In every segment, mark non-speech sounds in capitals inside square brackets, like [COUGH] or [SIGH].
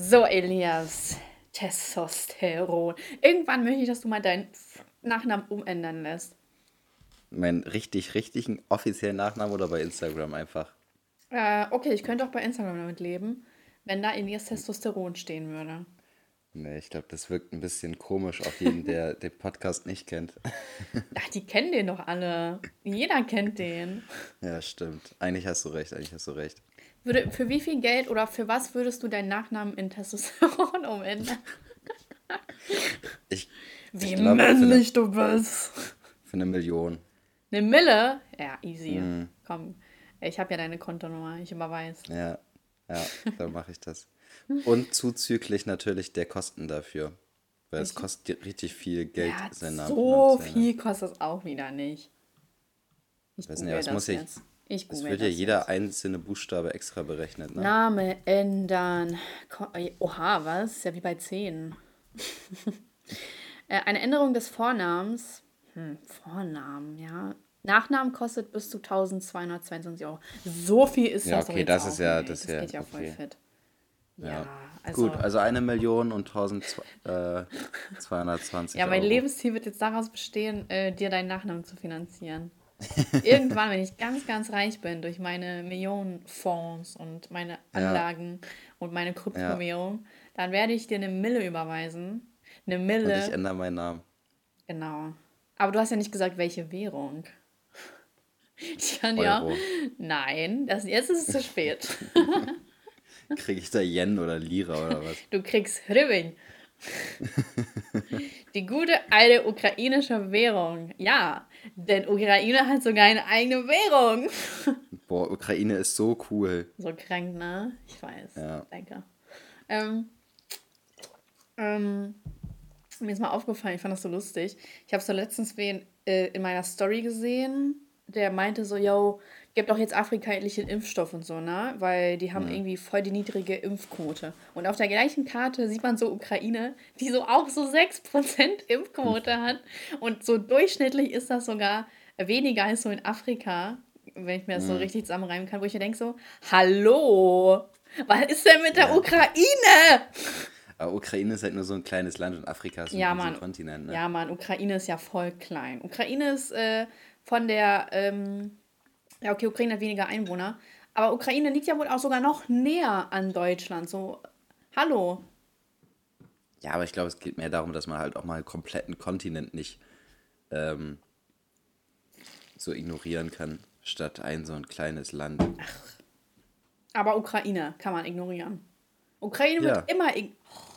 So, Elias, Testosteron. Irgendwann möchte ich, dass du mal deinen Nachnamen umändern lässt. Meinen richtig, richtigen offiziellen Nachnamen oder bei Instagram einfach? Äh, okay, ich könnte auch bei Instagram damit leben, wenn da Elias Testosteron stehen würde. Nee, ich glaube, das wirkt ein bisschen komisch auf jeden, der [LAUGHS] den Podcast nicht kennt. Ach, die kennen den doch alle. Jeder kennt den. Ja, stimmt. Eigentlich hast du recht, eigentlich hast du recht. Würde, für wie viel Geld oder für was würdest du deinen Nachnamen in Testosteron [LAUGHS] umändern? Ich, Wie ich glaub, für eine- männlich du bist. Für eine Million. Eine Mille? Ja, easy. Mhm. Komm. Ich habe ja deine Kontonummer, ich überweise. Ja, ja, dann mache ich das. Und zuzüglich natürlich der Kosten dafür. Weil es kostet richtig viel Geld, Ja, seinen Namen so viel kostet es auch wieder nicht. Ich Weiß nicht, das muss jetzt. Ich Es google wird ja jeder jetzt. einzelne Buchstabe extra berechnet, ne? Name ändern. Oha, was? Ist ja wie bei 10. [LAUGHS] Äh, Eine Änderung des Vornamens. Hm, Vornamen, ja. Nachnamen kostet bis zu 1222 Euro. So viel ist Ja, das okay, das ist ja- das das ist ja geht ja voll okay. fit. Ja, Ja. also, Gut, also eine Million und 1220 [LAUGHS] ja, mein Euro. Lebensziel wird jetzt daraus bestehen, äh, dir deinen Nachnamen zu finanzieren. Irgendwann, wenn ich ganz, ganz reich bin durch meine Millionen Fonds und meine Anlagen und meine Kryptowährung, dann werde ich dir eine Mille überweisen. Eine Und ich Mille, ändere meinen Namen. genau. Aber du hast ja nicht gesagt, welche Währung. Ich kann ja. Euro. Nein, das, jetzt ist es zu spät. [LAUGHS] Kriege ich da Yen oder Lira oder was? Du kriegst Hryvnia. Die gute alte ukrainische Währung. Ja, denn Ukraine hat sogar eine eigene Währung. [LAUGHS] Boah, Ukraine ist so cool. So krank, ne? Ich weiß. Ja. Danke. Ähm, ähm, mir ist mal aufgefallen, ich fand das so lustig. Ich habe so letztens wen äh, in meiner Story gesehen, der meinte so, yo, gebt doch jetzt Afrika endlich den Impfstoff und so, ne? Weil die haben irgendwie voll die niedrige Impfquote. Und auf der gleichen Karte sieht man so Ukraine, die so auch so 6% Impfquote hat. Und so durchschnittlich ist das sogar weniger als so in Afrika, wenn ich mir das so richtig zusammenreimen kann, wo ich mir denke so, hallo, was ist denn mit der Ukraine? [LAUGHS] Aber Ukraine ist halt nur so ein kleines Land und Afrika ist ein Ja, riesen Mann. Kontinent, ne? Ja, Mann, Ukraine ist ja voll klein. Ukraine ist äh, von der, ähm, ja, okay, Ukraine hat weniger Einwohner, aber Ukraine liegt ja wohl auch sogar noch näher an Deutschland. So, hallo. Ja, aber ich glaube, es geht mehr darum, dass man halt auch mal einen kompletten Kontinent nicht ähm, so ignorieren kann, statt ein so ein kleines Land. Aber Ukraine kann man ignorieren. Ukraine Ja. wird immer ig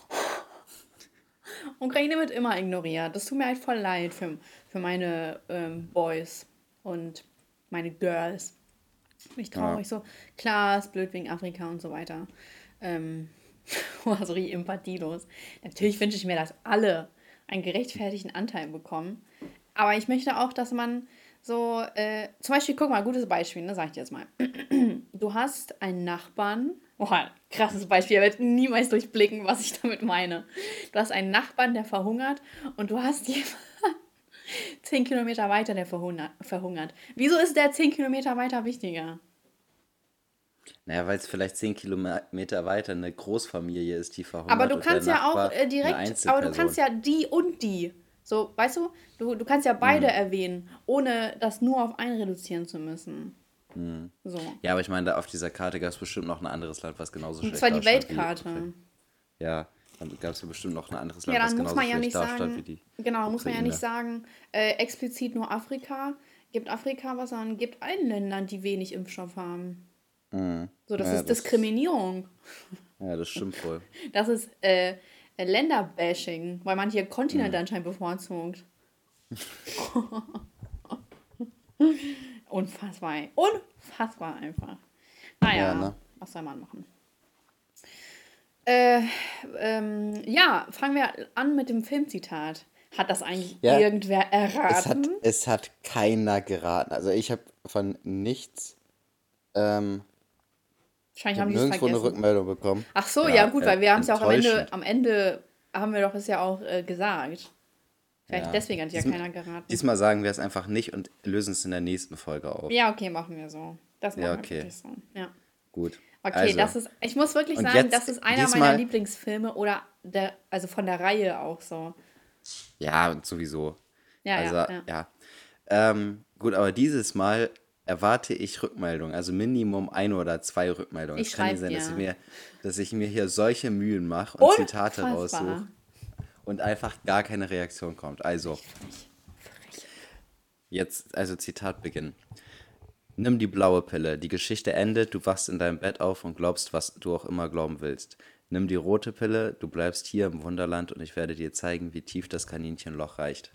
[LAUGHS] Ukraine wird immer ignoriert. Das tut mir halt voll leid für, für meine ähm, Boys und meine Girls. Bin ich traurig so. Klar, ist blöd wegen Afrika und so weiter. Ähm, [LAUGHS] also richtig empathielos. Natürlich wünsche ich mir, dass alle einen gerechtfertigten Anteil bekommen. Aber ich möchte auch, dass man so, äh, zum Beispiel, guck mal, gutes Beispiel, ne, sag ich dir jetzt mal. [CLEARS THROAT] Du hast einen Nachbarn, oh, krasses Beispiel, er wird niemals durchblicken, was ich damit meine. Du hast einen Nachbarn, der verhungert und du hast [LAUGHS] jemanden zehn Kilometer weiter, der verhungert. Wieso ist der zehn Kilometer weiter wichtiger? Naja, weil es vielleicht zehn Kilometer weiter eine Großfamilie ist, die verhungert. Aber du und kannst ja auch äh, direkt, aber du kannst ja die und die. So, weißt du, du, du kannst ja beide erwähnen, ohne das nur auf einen reduzieren zu müssen. So. Ja, aber ich meine, da auf dieser Karte gab es bestimmt noch ein anderes Land, was genauso Und schlecht zwar die dastand wie Weltkarte. Ja, dann gab es ja bestimmt noch ein anderes Land, Ja, dann muss genauso man ja nicht sagen, wie die. genau, muss man ja nicht Ukraine. sagen, äh, explizit nur Afrika, gibt Afrika was, sondern gibt allen Ländern, die wenig Impfstoff haben. So, das Ja, ist das- Diskriminierung. Ja, das stimmt wohl. [LAUGHS] Das ist äh, Länderbashing, weil man hier Mhm. Kontinente anscheinend bevorzugt. [LAUGHS] Unfassbar. Unfassbar einfach. Naja, Ja, ne? was soll man machen? Äh, ähm, ja, fangen wir an mit dem Filmzitat. Hat das eigentlich Ja, irgendwer Es hat, erraten? es hat keiner geraten. Also ich habe von nichts ähm, Wahrscheinlich hab haben die es eine. Rückmeldung bekommen. Ach so, Ja, ja, gut, weil wir haben es ja auch am Ende, am Ende haben wir doch es ja auch äh, gesagt. Vielleicht Ja. deswegen hat ja keiner geraten. Diesmal sagen wir es einfach nicht und lösen es in der nächsten Folge auf. Ja, okay, machen wir so. Das machen Ja, wir okay. wirklich so. Ja. Gut. Okay, Also, das ist, ich muss wirklich und sagen, das ist einer meiner diesmal- Lieblingsfilme oder der, also von der Reihe auch so. Ja, sowieso. Ja, also, ja, ja. ja. Ähm, gut, aber dieses Mal erwarte ich Rückmeldungen, also Minimum ein oder zwei Rückmeldungen. Ich es kann nicht sein, dass ich, mir, dass ich mir hier solche Mühen mache und Zitate Unfassbar. raussuche und einfach gar keine Reaktion kommt. Also, jetzt, also Zitat beginnen. Nimm die blaue Pille. Die Geschichte endet, du wachst in deinem Bett auf und glaubst, was du auch immer glauben willst. Nimm die rote Pille, du bleibst hier im Wunderland und ich werde dir zeigen, wie tief das Kaninchenloch reicht.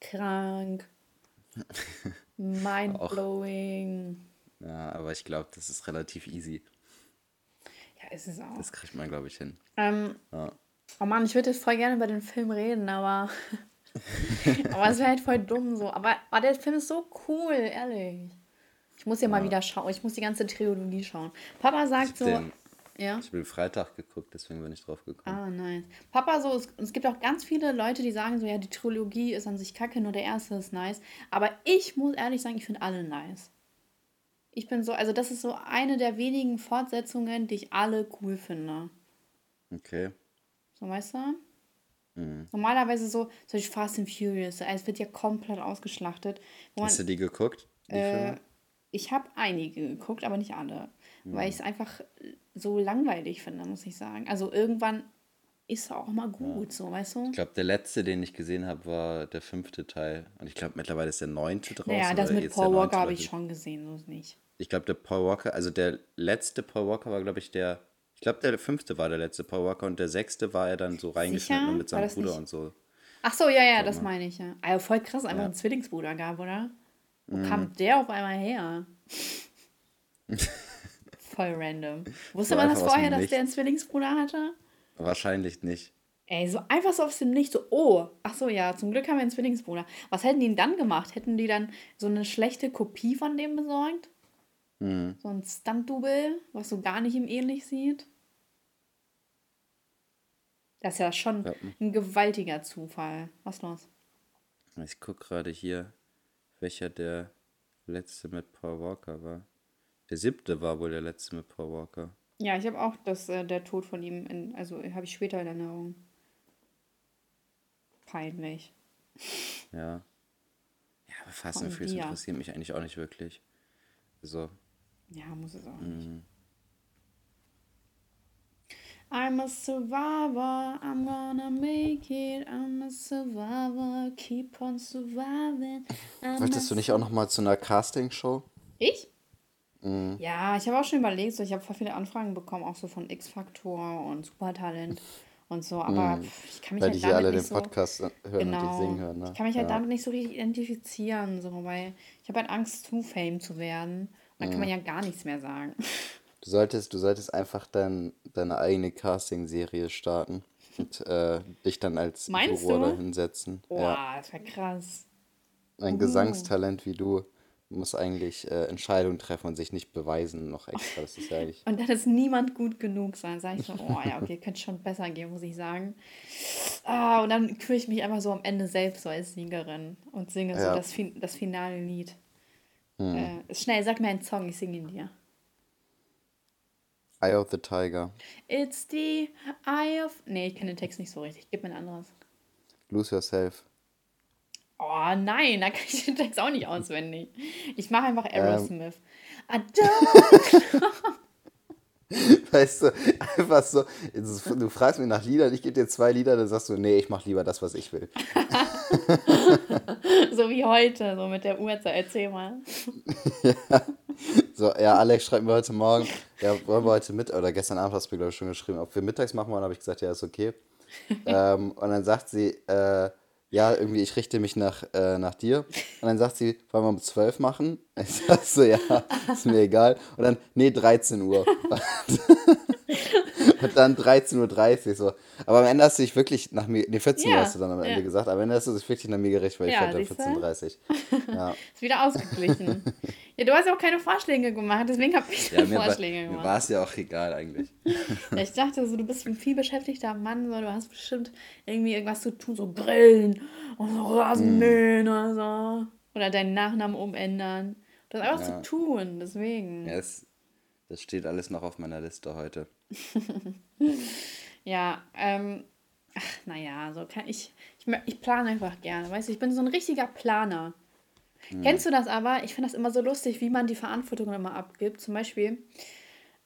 Krank. [LAUGHS] Mindblowing. Ja, aber ich glaube, das ist relativ easy. Ja, ist es auch. Das kriegt man, glaube ich, hin. Ähm, Ja. oh Mann, ich würde jetzt voll gerne über den Film reden, aber. [LAUGHS] aber es wäre halt voll dumm so. Aber, aber der Film ist so cool, ehrlich. Ich muss ja, mal wieder schauen. Ich muss die ganze Trilogie schauen. Papa sagt so. Den, ja. ich bin Freitag geguckt, deswegen bin ich drauf gekommen. Ah, nice. Papa, so, es, es gibt auch ganz viele Leute, die sagen so, ja, die Trilogie ist an sich kacke, nur der erste ist nice. Aber ich muss ehrlich sagen, ich finde alle nice. Ich bin so, also das ist so eine der wenigen Fortsetzungen, die ich alle cool finde. Okay. So, weißt du? Normalerweise so, Beispiel Fast and Furious, es wird ja komplett ausgeschlachtet. Man, Hast du die geguckt? Die äh, Filme? Ich habe einige geguckt, aber nicht alle. Weil Hm. ich es einfach so langweilig finde, muss ich sagen. Also irgendwann ist es auch mal gut, so, weißt du? Ich glaube, der letzte, den ich gesehen habe, war der fünfte Teil. Und ich glaube, mittlerweile ist der neunte draußen. Naja, das mit Paul Walker habe ich schon gesehen, so ist nicht. Ich glaube, der Paul Walker, also der letzte Paul Walker war, glaube ich, der. Ich glaube, der fünfte war der letzte Paul Walker und der sechste war er dann so reingeschnitten Sicher? mit seinem Bruder nicht- und so. Ach so, ja, ja, das meine ich ja. Also voll krass, einfach einen Zwillingsbruder gab, oder? Wo Mhm. kam der auf einmal her? [LAUGHS] voll random. Wusste So man das vorher, dass der einen. Zwillingsbruder hatte? Wahrscheinlich nicht. Ey, so einfach so aus dem Nichts, so, oh, ach so, ja, zum Glück haben wir einen Zwillingsbruder. Was hätten die denn dann gemacht? Hätten die dann so eine schlechte Kopie von dem besorgt? Mhm. So ein Stunt-Double, was so gar nicht ihm ähnlich sieht? Das ist ja schon Ja. ein gewaltiger Zufall. Was los? Ich gucke gerade hier, welcher der letzte mit Paul Walker war. Der siebte war wohl der letzte mit Paul Walker. Ja, ich habe auch das, äh, der Tod von ihm, in, also habe ich später in Erinnerung. Peinlich. Ja. Ja, aber Fast and Furious interessiert mich eigentlich auch nicht wirklich. Also, Ja, muss es auch Mhm. I'm a survivor, I'm gonna make it. I'm a survivor, keep on surviving. I'm a du nicht auch noch mal zu einer Castingshow? Ich? Mhm. Ja, ich habe auch schon überlegt, so, ich habe voll viele Anfragen bekommen, auch so von X-Factor und Supertalent und so, aber pf, ich kann mich Mhm. Weil halt damit alle nicht den so, Podcast hören und genau, dich singen hören. Ne? ich kann mich halt ja. damit nicht so richtig identifizieren, so, weil ich habe halt Angst, zu Fame zu werden. Und dann kann man Mhm. ja gar nichts mehr sagen. [LAUGHS] Du solltest, du solltest einfach dein, deine eigene Casting-Serie starten und äh, dich dann als Meinst Juror du? hinsetzen. Boah, Ja. das wäre krass. Ein Gesangstalent wie du muss eigentlich äh, Entscheidungen treffen und sich nicht beweisen noch extra. Das ist ja eigentlich. Und dann ist niemand gut genug sein. Sag ich so, oh ja, okay, könnte schon besser gehen, muss ich sagen. Ah, und dann küre ich mich einfach so am Ende selbst so als Siegerin und singe so Ja. das, fin das finale Lied. Äh, schnell, sag mir einen Song, ich singe ihn dir. Eye of the Tiger. It's the eye of. Nee, ich kenne den Text nicht so richtig. Gib mir ein anderes. Lose Yourself. Oh nein, da kann ich den Text auch nicht auswendig. Ich mache einfach Ähm. Aerosmith. [LAUGHS] Don't Weißt du, einfach so, du fragst mich nach Liedern, ich gebe dir zwei Lieder, dann sagst du, nee, ich mach lieber das, was ich will. [LAUGHS] [LAUGHS] so wie heute, so mit der Uhrzeit. Erzähl mal. [LAUGHS] So, ja, Alex schreibt mir heute Morgen, ja, wollen wir heute mit, oder gestern Abend hast du mir, glaube ich, schon geschrieben, ob wir mittags machen wollen, habe ich gesagt, ja, ist okay. [LAUGHS] ähm, und dann sagt sie, äh, ja, irgendwie, ich richte mich nach, äh, nach dir. Und dann sagt sie, wollen wir um 12 machen? Ich sag so, ja, ist mir egal. Und dann, nee, 13 Uhr. Und dann 13.30 Uhr so. Aber am Ende hast du dich wirklich nach mir, nee, 14 Uhr Ja, hast du dann am Ende ja. gesagt, am Ende hast du dich wirklich nach mir gerichtet, weil ich Ja, fand dann siehste? 14.30 Uhr. [LAUGHS] Ja. Ist wieder ausgeglichen. [LAUGHS] ja, du hast ja auch keine Vorschläge gemacht, deswegen habe ich Ja, mir, war, Vorschläge mir gemacht. war es ja auch egal eigentlich. Ja, ich dachte so, du bist ein viel beschäftigter Mann, so, du hast bestimmt irgendwie irgendwas zu tun, so grillen und so Rasenmähen oder so. Oder deinen Nachnamen umändern. Du hast einfach zu tun, deswegen. Ja, es, Das steht alles noch auf meiner Liste heute. [LAUGHS] Ja, ähm, ach, naja, so kann ich, ich, ich plane einfach gerne, weißt du, ich bin so ein richtiger Planer. Kennst du das aber? Ich finde das immer so lustig, wie man die Verantwortung immer abgibt. Zum Beispiel,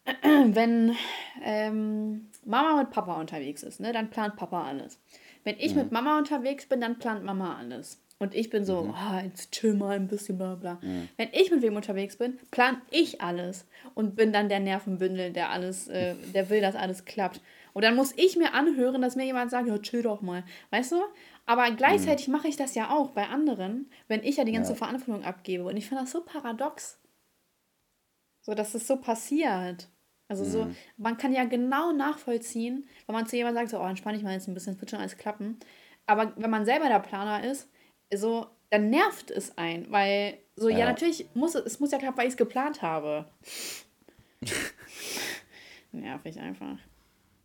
[CLEARS THROAT] wenn ähm, Mama mit Papa unterwegs ist, ne, dann plant Papa alles. Wenn ich mit Mama unterwegs bin, dann plant Mama alles. Und ich bin so, ah, jetzt chill mal ein bisschen, bla bla. Wenn ich mit wem unterwegs bin, plan ich alles und bin dann der Nervenbündel, der alles, äh, [LAUGHS] der will, dass alles klappt. Und dann muss ich mir anhören, dass mir jemand sagt, ja, chill doch mal. Weißt du? Aber gleichzeitig mache ich das ja auch bei anderen, wenn ich ja die ganze Ja. Verantwortung abgebe. Und ich finde das so paradox. So, dass es so passiert. Also so, man kann ja genau nachvollziehen, wenn man zu jemandem sagt, so, oh, entspann dich mal jetzt ein bisschen, es wird schon alles klappen. Aber wenn man selber der Planer ist, so, dann nervt es ein, weil so, ja, Ja. natürlich muss es, es muss ja klappen, weil ich es geplant habe. [LAUGHS] Nervig einfach.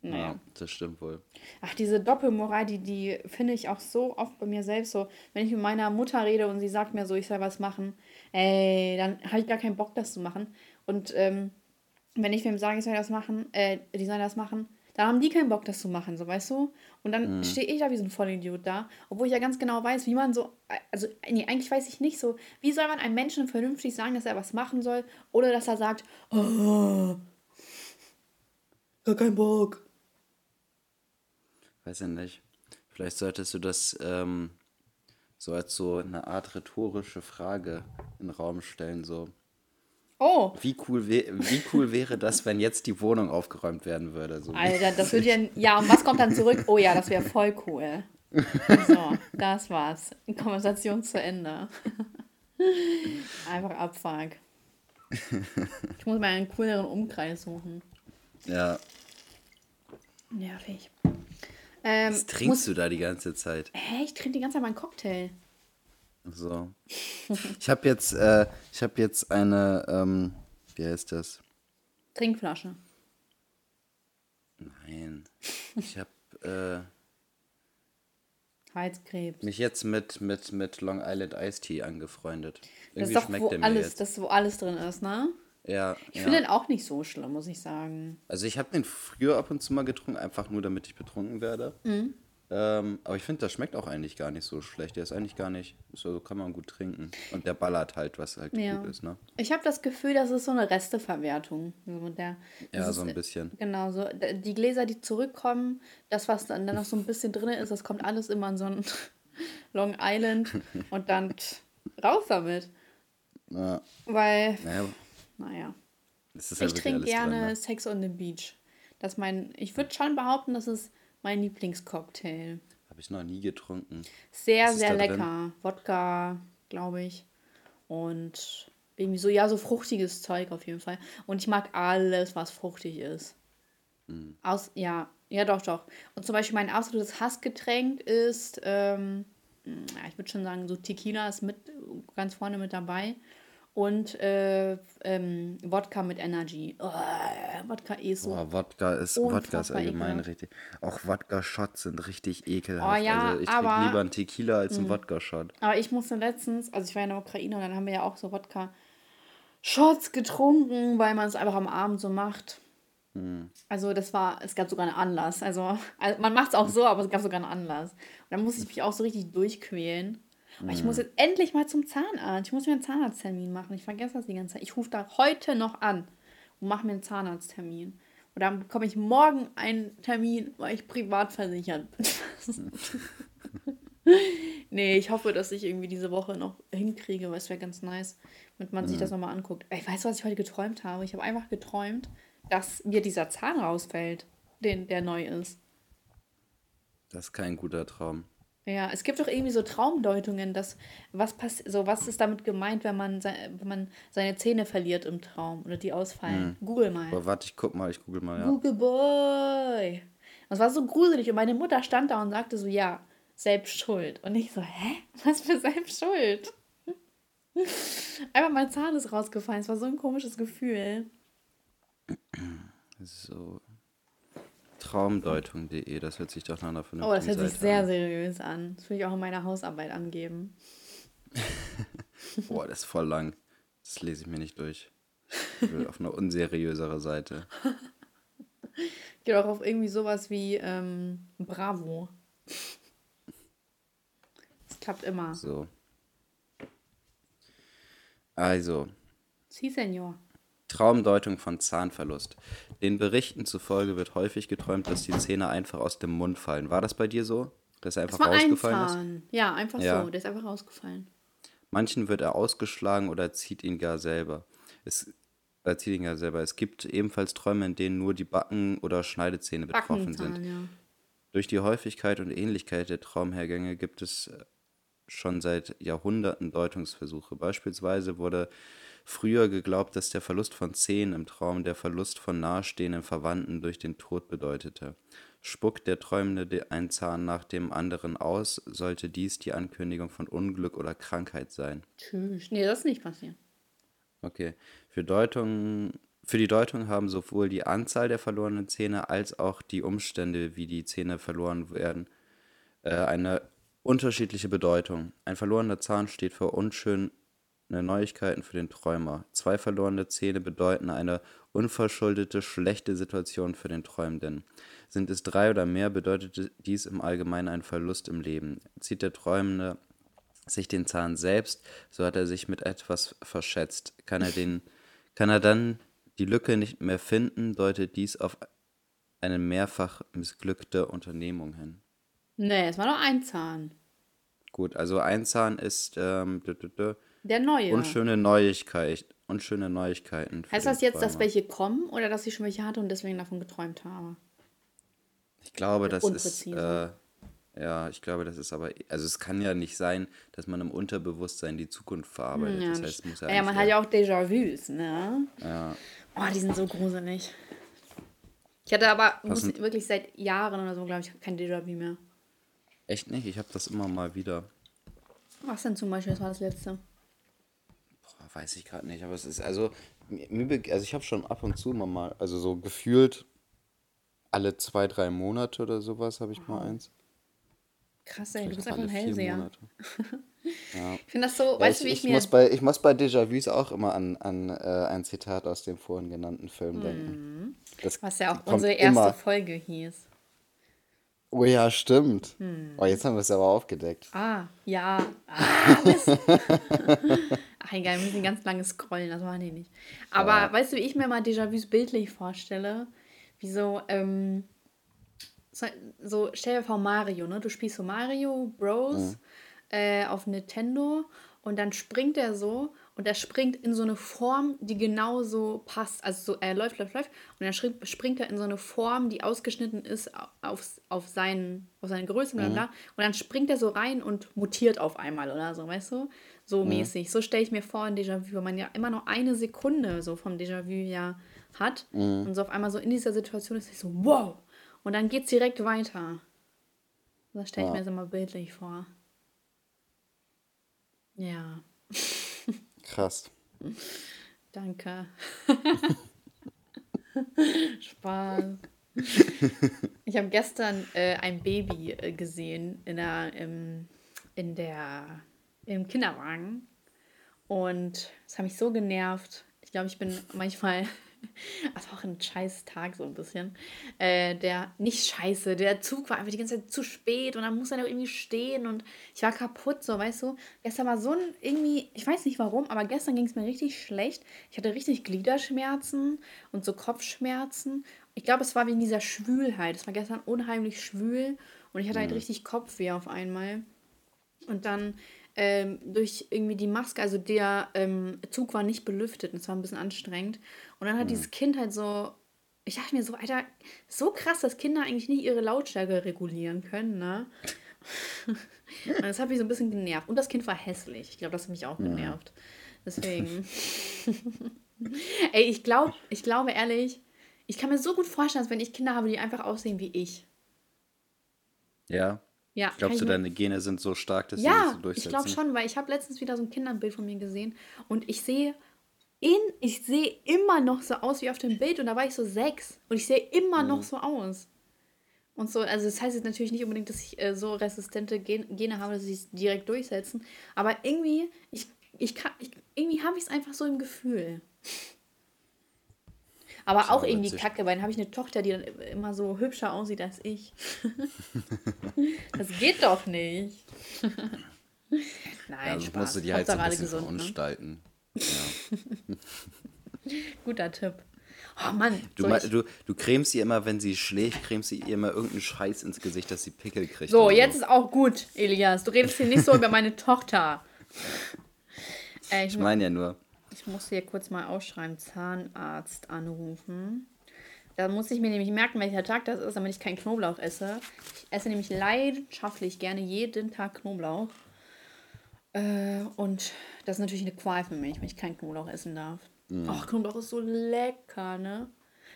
Naja. Ja, das stimmt wohl. Ach, diese Doppelmoral, die, die finde ich auch so oft bei mir selbst so. Wenn ich mit meiner Mutter rede und sie sagt mir so, ich soll was machen, ey, dann habe ich gar keinen Bock, das zu machen. Und ähm, wenn ich wem sage, ich soll das machen, äh, die sollen das machen, dann haben die keinen Bock, das zu machen, so weißt du? Und dann stehe ich da wie so ein Vollidiot da, obwohl ich ja ganz genau weiß, wie man so, also nee, eigentlich weiß ich nicht so, wie soll man einem Menschen vernünftig sagen, dass er was machen soll, oder dass er sagt, oh, gar keinen Bock. Weiß ja nicht. Vielleicht solltest du das ähm, so als so eine Art rhetorische Frage in den Raum stellen. So, Oh, wie cool, wie cool wäre das, wenn jetzt die Wohnung aufgeräumt werden würde? So, Alter, das wird ja. Ja, und was kommt dann zurück? Oh ja, das wäre voll cool. So, das war's. Konversation zu Ende. Einfach Abfuck. Ich muss mal einen cooleren Umkreis suchen. ja, Nervig. Ähm, was trinkst du da die ganze Zeit? Hä, ich trinke die ganze Zeit meinen Cocktail. So. Ich habe jetzt, äh, ich habe jetzt eine, ähm, wie heißt das? Trinkflasche. Nein. Ich habe äh, mich jetzt mit, mit, mit Long Island Iced Tea angefreundet. Das Irgendwie ist doch, schmeckt wo der mir alles, das ist, wo alles drin ist, ne? Ja, Ich ja. finde den auch nicht so schlimm, muss ich sagen. Also ich habe den früher ab und zu mal getrunken, einfach nur damit ich betrunken werde. Mhm. Ähm, aber ich finde, das schmeckt auch eigentlich gar nicht so schlecht. Der ist eigentlich gar nicht, so kann man gut trinken. Und der ballert halt, was halt Ja. gut ist, ne? Ich habe das Gefühl, das ist so eine Resteverwertung. So der, Ja, ist, so ein bisschen. Genau, so die Gläser, die zurückkommen, das, was dann, noch so ein bisschen drin ist, das kommt alles immer in so ein [LAUGHS] Long Island [LAUGHS] und dann raus damit. Ja, Weil, naja, naja, es ist halt ich trinke gerne drin, ne? Sex on the Beach. Das ist mein, ich würde schon behaupten, das ist mein Lieblingscocktail. Habe ich noch nie getrunken. Sehr, sehr lecker. Wodka, glaube ich. Und irgendwie so, ja, so fruchtiges Zeug auf jeden Fall. Und ich mag alles, was fruchtig ist. Hm. Aus, ja, ja, doch, doch. Und zum Beispiel mein absolutes Hassgetränk ist, ähm, ja, ich würde schon sagen, so Tequila ist mit ganz vorne mit dabei. Und äh, ähm, Wodka mit Energy. Oh, Wodka eh so. Boah, Wodka ist, Wodka ist allgemein ekelhaft. richtig. Auch Wodka-Shots sind richtig ekelhaft. Oh ja, also ich aber- trinke lieber einen Tequila als einen Wodka-Shot. Aber ich musste letztens, also ich war in der Ukraine und dann haben wir ja auch so Wodka-Shots getrunken, weil man es einfach am Abend so macht. Also das war, es gab sogar einen Anlass. Also, also man macht es auch so, aber es gab sogar einen Anlass. Und dann musste ich mich auch so richtig durchquälen. Aber ich muss jetzt endlich mal zum Zahnarzt. Ich muss mir einen Zahnarzttermin machen. Ich vergesse das die ganze Zeit. Ich rufe da heute noch an und mache mir einen Zahnarzttermin. Und dann bekomme ich morgen einen Termin, weil ich privat versichert bin. [LAUGHS] Nee, ich hoffe, dass ich irgendwie diese Woche noch hinkriege, weil es wäre ganz nice, damit man sich das nochmal anguckt. Ey, weißt du, was ich heute geträumt habe? Ich habe einfach geträumt, dass mir dieser Zahn rausfällt, den, der neu ist. Das ist kein guter Traum. Ja, es gibt doch irgendwie so Traumdeutungen, dass was pass so was ist damit gemeint, wenn man sei- wenn man seine Zähne verliert im Traum oder die ausfallen. Google mal. Aber warte, ich guck mal, ich google mal, ja. Google Boy. Das war so gruselig und meine Mutter stand da und sagte so, ja, selbst schuld. Und ich so, hä? Was für selbst schuld? [LAUGHS] Einfach mein Zahn ist rausgefallen. Es war so ein komisches Gefühl. So. Traumdeutung.de, das hört sich doch nach einer vernünftigen Oh, das hört sich Seite sehr an. seriös an. Das will ich auch in meiner Hausarbeit angeben. [LAUGHS] Boah, das ist voll lang. Das lese ich mir nicht durch. auf eine unseriösere Seite. Geht auch auf irgendwie sowas wie ähm, Bravo. Das klappt immer. So. Also. Sie, Senor. Traumdeutung von Zahnverlust. Den Berichten zufolge wird häufig geträumt, dass die Zähne einfach aus dem Mund fallen. War das bei dir so? Dass er einfach Das war ein rausgefallen ist? Ja, einfach Ja. so. Der ist einfach rausgefallen. Manchen wird er ausgeschlagen oder zieht ihn gar selber. Es, er zieht ihn gar selber. Es gibt ebenfalls Träume, in denen nur die Backen- oder Schneidezähne betroffen sind. Ja. Durch die Häufigkeit und Ähnlichkeit der Traumhergänge gibt es äh, schon seit Jahrhunderten Deutungsversuche. Beispielsweise wurde früher geglaubt, dass der Verlust von Zähnen im Traum der Verlust von nahestehenden Verwandten durch den Tod bedeutete. Spuckt der Träumende de- einen Zahn nach dem anderen aus, sollte dies die Ankündigung von Unglück oder Krankheit sein. Tschüss. Nee, das ist nicht passiert. Okay. Für, Deutung, für die Deutung haben sowohl die Anzahl der verlorenen Zähne als auch die Umstände, wie die Zähne verloren werden, äh, eine unterschiedliche Bedeutung. Ein verlorener Zahn steht für unschöne Neuigkeiten für den Träumer. Zwei verlorene Zähne bedeuten eine unverschuldete schlechte Situation für den Träumenden. Sind es drei oder mehr, bedeutet dies im Allgemeinen einen Verlust im Leben. Zieht der Träumende sich den Zahn selbst, so hat er sich mit etwas verschätzt. Kann er, den, kann er dann die Lücke nicht mehr finden, deutet dies auf eine mehrfach missglückte Unternehmung hin. Nee, es war nur ein Zahn. Gut, also ein Zahn ist ähm, Der neue. unschöne Neuigkeit, unschöne Neuigkeiten. Heißt das jetzt, dass Träumer. welche kommen oder dass ich schon welche hatte und deswegen davon geträumt habe? Ich glaube, das ist äh, ja, ich glaube, das ist aber also es kann ja nicht sein, dass man im Unterbewusstsein die Zukunft verarbeitet. Ja, das heißt, es muss ja, ja, man hat ja auch Déjà-vus, ne? ja, Oh, die sind so gruselig. Ich hatte aber muss, wirklich seit Jahren oder so, glaube ich, kein Déjà-vu mehr. echt nicht. Ich habe das immer mal wieder. Was denn zum Beispiel? Das war das letzte. Weiß ich gerade nicht, aber es ist also, mir, also ich habe schon ab und zu immer mal, also so gefühlt alle zwei, drei Monate oder sowas habe ich mal eins. Krass, ey, du bist einfach ein Hellseher. [LAUGHS] Ja. Ich finde das so, Ja, weißt du, wie ich, ich, mir. muss bei, ich muss bei Déjà-vus auch immer an, an äh, ein Zitat aus dem vorhin genannten Film denken. Das Mhm. Was ja auch unsere erste immer. Folge hieß. Oh ja, stimmt. Hm. Oh, jetzt haben wir es aber aufgedeckt. Ah, ja. Ah. [LAUGHS] [LAUGHS] Ach, egal, wir müssen ganz lange scrollen, das machen die nicht. Aber Ja. weißt du, wie ich mir mal Déjà-vus bildlich vorstelle? Wie so, ähm, so, so, stell dir vor Mario, ne? Du spielst so Mario Bros. Äh, auf Nintendo und dann springt er so und er springt in so eine Form, die genauso passt. Also so, er läuft, läuft, läuft und dann springt, springt er in so eine Form, die ausgeschnitten ist auf, auf, seinen, auf seine Größe, bla. Und dann springt er so rein und mutiert auf einmal oder so, weißt du? So mäßig. So stelle ich mir vor in Déjà-vu, weil man ja immer noch eine Sekunde so vom Déjà-vu ja hat und so auf einmal so in dieser Situation ist, ich so, wow! Und dann geht's direkt weiter. Das stelle ich Ja. mir so mal bildlich vor. Ja, [LAUGHS] Krass. danke. [LAUGHS] Spaß. Ich habe gestern äh, ein Baby äh, gesehen in der, im, in der, im Kinderwagen. Und es hat mich so genervt. Ich glaube, ich bin [LAUGHS] manchmal, [LAUGHS] also auch ein scheiß Tag so ein bisschen. Äh, der, nicht scheiße, der Zug war einfach die ganze Zeit zu spät und dann muss er irgendwie stehen und ich war kaputt, so, weißt du. Gestern war so ein, irgendwie, ich weiß nicht warum, aber gestern ging es mir richtig schlecht. Ich hatte richtig Gliederschmerzen und so Kopfschmerzen. Ich glaube, es war wegen dieser Schwülheit. Es war gestern unheimlich schwül und ich hatte halt richtig Kopfweh auf einmal. Und dann ähm, durch irgendwie die Maske, also der ähm, Zug war nicht belüftet und es war ein bisschen anstrengend. Und dann hat dieses Kind halt so, ich dachte mir so, Alter, so krass, dass Kinder eigentlich nicht ihre Lautstärke regulieren können, ne? [LAUGHS] und das hat mich so ein bisschen genervt. Und das Kind war hässlich. Ich glaube, das hat mich auch genervt. Deswegen. [LAUGHS] [LAUGHS] Ey, ich glaube, ich glaube ehrlich, ich kann mir so gut vorstellen, dass wenn ich Kinder habe, die einfach aussehen wie ich. Ja. Ja, Glaubst du, mir- deine Gene sind so stark, dass sie Ja, so durchsetzen? ich glaube schon, weil ich habe letztens wieder so ein Kinderbild von mir gesehen und ich sehe in, ich sehe immer noch so aus wie auf dem Bild und da war ich so sechs und ich sehe immer Mhm. noch so aus. Und so, also das heißt jetzt natürlich nicht unbedingt, dass ich äh, so resistente Gen Gene habe, dass sie es direkt durchsetzen, aber irgendwie, ich, ich kann, ich, irgendwie habe ich es einfach so im Gefühl. Aber auch irgendwie kacke, weil dann habe ich eine Tochter, die dann immer so hübscher aussieht als ich. [LAUGHS] das geht doch nicht. Nein, ja, Spaß. musst du die halt so ein bisschen gesund, verunstalten. Ne? Ja. [LAUGHS] Guter Tipp. Oh Mann. Du, du, du cremst ihr immer, wenn sie schläft, cremst ihr immer irgendeinen Scheiß ins Gesicht, dass sie Pickel kriegt. So, jetzt so. ist auch gut, Elias. Du redest hier nicht so über meine Tochter. Äh, [LAUGHS] ich, ich meine ja nur. Ich muss hier kurz mal ausschreiben: Zahnarzt anrufen. Da muss ich mir nämlich merken, welcher Tag das ist, damit ich keinen Knoblauch esse. Ich esse nämlich leidenschaftlich gerne jeden Tag Knoblauch. Äh, und das ist natürlich eine Qual für mich, wenn ich keinen Knoblauch essen darf. Ach, Knoblauch ist so lecker, ne?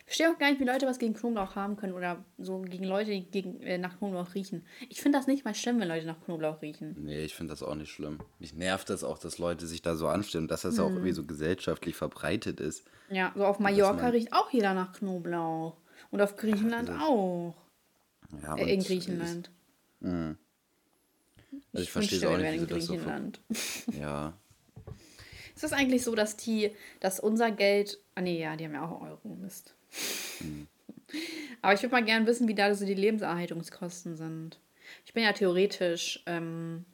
Ich verstehe auch gar nicht, wie Leute was gegen Knoblauch haben können oder so gegen Leute, die gegen, äh, nach Knoblauch riechen. Ich finde das nicht mal schlimm, wenn Leute nach Knoblauch riechen. Nee, ich finde das auch nicht schlimm. Mich nervt das auch, dass Leute sich da so anstellen, dass das mm. auch irgendwie so gesellschaftlich verbreitet ist. Ja, so auf Mallorca riecht auch jeder nach Knoblauch. Und auf Griechenland also, auch. Ja, äh, in Griechenland. Ich, mm. also ich, ich verstehe [LAUGHS] es auch nicht, in Griechenland. So ja. Ist das eigentlich so, dass die, dass unser Geld. Ah nee, ja, die haben ja auch Euro, Mist. Mhm. Aber ich würde mal gerne wissen, wie da so die Lebenserhaltungskosten sind. Ich bin ja theoretisch ähm,